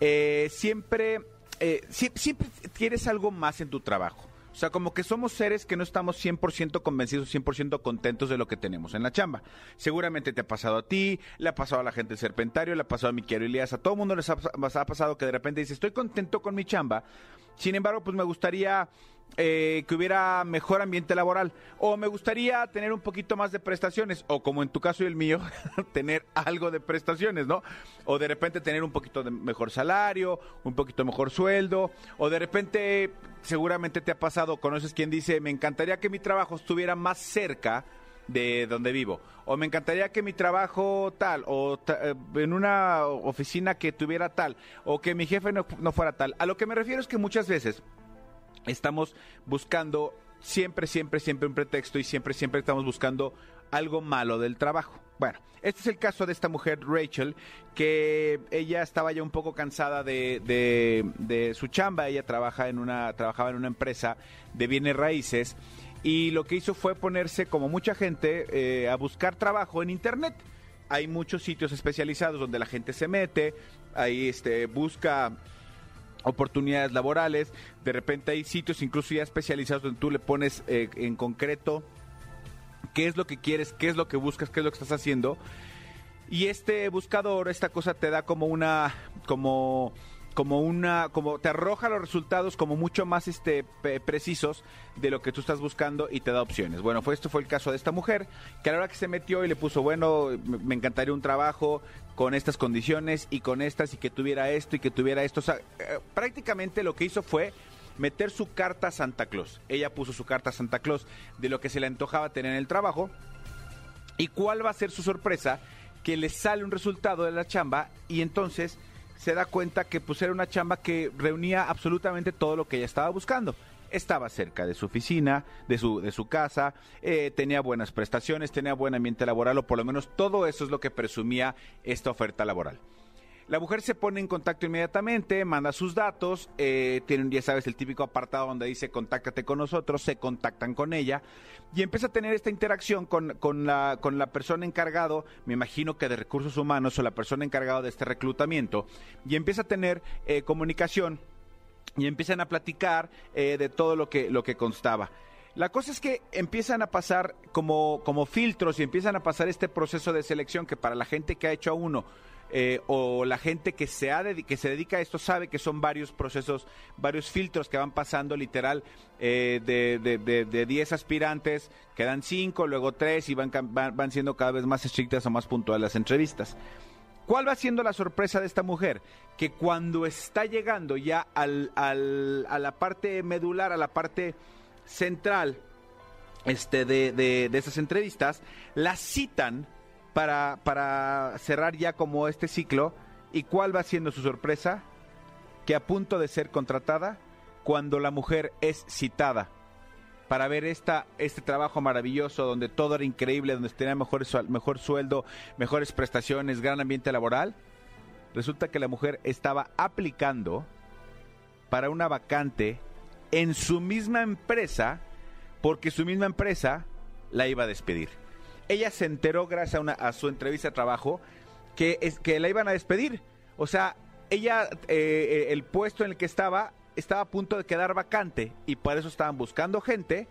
S4: eh, siempre, eh, sie- siempre quieres algo más en tu trabajo. O sea, como que somos seres que no estamos 100% convencidos, 100% contentos de lo que tenemos en la chamba. Seguramente te ha pasado a ti, le ha pasado a la gente Serpentario, le ha pasado a mi querido Elías, a todo el mundo les ha, ha pasado que de repente dice, estoy contento con mi chamba, sin embargo, pues me gustaría eh, que hubiera mejor ambiente laboral o me gustaría tener un poquito más de prestaciones o como en tu caso y el mío tener algo de prestaciones, ¿no? O de repente tener un poquito de mejor salario, un poquito mejor sueldo o de repente seguramente te ha pasado, conoces quien dice, me encantaría que mi trabajo estuviera más cerca de donde vivo. O me encantaría que mi trabajo tal, o eh, en una oficina que tuviera tal, o que mi jefe no, no fuera tal. A lo que me refiero es que muchas veces estamos buscando siempre, siempre, siempre un pretexto y siempre, siempre estamos buscando algo malo del trabajo. Bueno, este es el caso de esta mujer, Rachel, que ella estaba ya un poco cansada de, de- de su chamba. Ella trabaja en una, trabajaba en una empresa de bienes raíces y lo que hizo fue ponerse, como mucha gente, eh, a buscar trabajo en Internet. Hay muchos sitios especializados donde la gente se mete, ahí este, busca oportunidades laborales. De repente hay sitios incluso ya especializados donde tú le pones eh, en concreto qué es lo que quieres, qué es lo que buscas, qué es lo que estás haciendo. Y este buscador, esta cosa te da como una, como, como una, como te arroja los resultados como mucho más este precisos de lo que tú estás buscando y te da opciones. Bueno, fue esto fue el caso de esta mujer que a la hora que se metió y le puso, bueno, me me encantaría un trabajo con estas condiciones y con estas y que tuviera esto y que tuviera esto. O sea, eh, prácticamente lo que hizo fue meter su carta a Santa Claus. Ella puso su carta a Santa Claus de lo que se le antojaba tener en el trabajo. ¿Y cuál va a ser su sorpresa? Que le sale un resultado de la chamba y entonces se da cuenta que pues era una chamba que reunía absolutamente todo lo que ella estaba buscando. Estaba cerca de su oficina, de su, de su casa, eh, tenía buenas prestaciones, tenía buen ambiente laboral o por lo menos todo eso es lo que presumía esta oferta laboral. La mujer se pone en contacto inmediatamente, manda sus datos, eh, tienen, ya sabes, el típico apartado donde dice contáctate con nosotros, se contactan con ella y empieza a tener esta interacción con, con la, con la persona encargado, me imagino que de recursos humanos o la persona encargada de este reclutamiento, y empieza a tener eh, comunicación y empiezan a platicar eh, de todo lo que, lo que constaba. La cosa es que empiezan a pasar como, como filtros y empiezan a pasar este proceso de selección que para la gente que ha hecho a uno eh, o la gente que se, ha que se dedica a esto sabe que son varios procesos, varios filtros que van pasando literal eh, de, de, de, de 10 aspirantes, quedan 5, luego 3 y van, van, siendo cada vez más estrictas o más puntuales las entrevistas. ¿Cuál va siendo la sorpresa de esta mujer? Que cuando está llegando ya al, al- a la parte medular, a la parte central este, de, de, de esas entrevistas, la citan para, para cerrar ya como este ciclo. ¿Y cuál va siendo su sorpresa? Que a punto de ser contratada, cuando la mujer es citada para ver esta, este trabajo maravilloso donde todo era increíble, donde tenía mejor, mejor sueldo, mejores prestaciones, gran ambiente laboral, resulta que la mujer estaba aplicando para una vacante en su misma empresa porque su misma empresa la iba a despedir. Ella se enteró gracias a, una- su entrevista de trabajo que, es, que la iban a despedir. O sea, ella, eh, eh, el puesto en el que estaba, estaba a punto de quedar vacante y por eso estaban buscando gente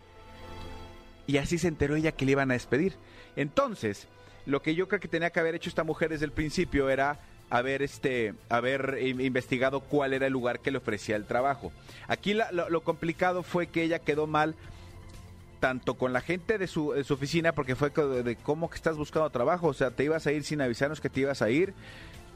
S4: y así se enteró ella que le iban a despedir. Entonces, lo que yo creo que tenía que haber hecho esta mujer desde el principio era haber este haber in- investigado cuál era el lugar que le ofrecía el trabajo. Aquí la- lo, lo complicado fue que ella quedó mal tanto con la gente de su, de su oficina porque fue de, de cómo que estás buscando trabajo, o sea, te ibas a ir sin avisarnos que te ibas a ir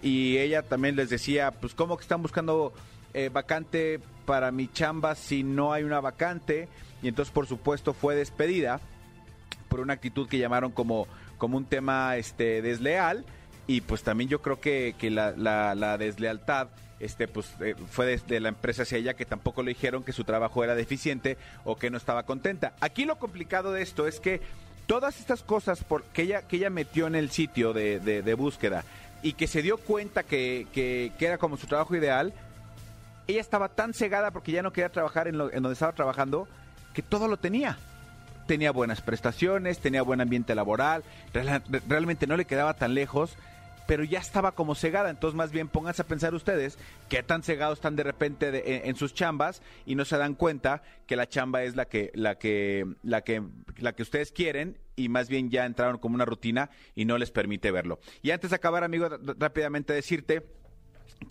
S4: y ella también les decía, pues cómo que están buscando eh, vacante para mi chamba si no hay una vacante y entonces por supuesto fue despedida por una actitud que llamaron como, como un tema este desleal y pues también yo creo que, que la, la- la deslealtad este pues eh, fue desde la empresa hacia ella que tampoco le dijeron que su trabajo era deficiente o que no estaba contenta. Aquí lo complicado de esto es que todas estas cosas por, que, ella, que ella metió en el sitio de, de- de búsqueda y que se dio cuenta que, que- era como su trabajo ideal, ella estaba tan cegada porque ya no quería trabajar en, lo- en donde estaba trabajando que todo lo tenía. Tenía buenas prestaciones, tenía buen ambiente laboral, real- realmente no le quedaba tan lejos, pero ya estaba como cegada. Entonces, más bien pónganse a pensar ustedes qué tan cegados están de repente en, sus chambas y no se dan cuenta que la chamba es la que, la que, la que, la que ustedes quieren y más bien ya entraron como una rutina y no les permite verlo. Y antes de acabar, amigo, rápidamente decirte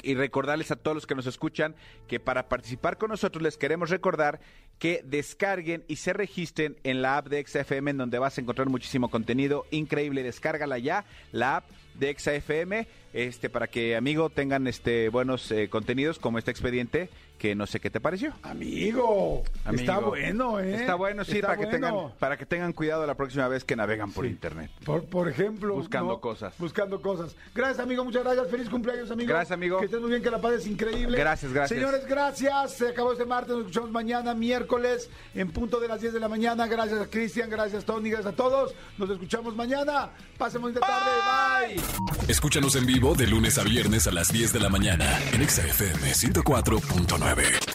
S4: y recordarles a todos los que nos escuchan que para participar con nosotros les queremos recordar que descarguen y se registren en la app de XFM en donde vas a encontrar muchísimo contenido increíble. Descárgala ya, la app de XFM, este, para que, amigo, tengan este buenos eh, contenidos como este expediente que no sé qué te pareció.
S3: Amigo,
S4: Amigo.
S3: está bueno, ¿eh?
S4: Está bueno, sí, para. Que tengan, para que tengan cuidado la próxima vez que navegan por internet.
S3: Por, por, ejemplo.
S4: Buscando cosas.
S3: Buscando cosas. Gracias, amigo, muchas gracias. Feliz cumpleaños, amigo.
S4: Gracias, amigo.
S3: Que estés muy bien, que la paz es increíble.
S4: Gracias, gracias.
S3: Señores, gracias. Se acabó este martes, nos escuchamos mañana, miércoles, en punto de las 10 de la mañana. Gracias, Cristian, gracias, Tony, gracias a todos. Nos escuchamos mañana. Pasen bonita tarde. Bye.
S1: Escúchanos en vivo de lunes a viernes a las 10 de la mañana en XFM 104.9. 9.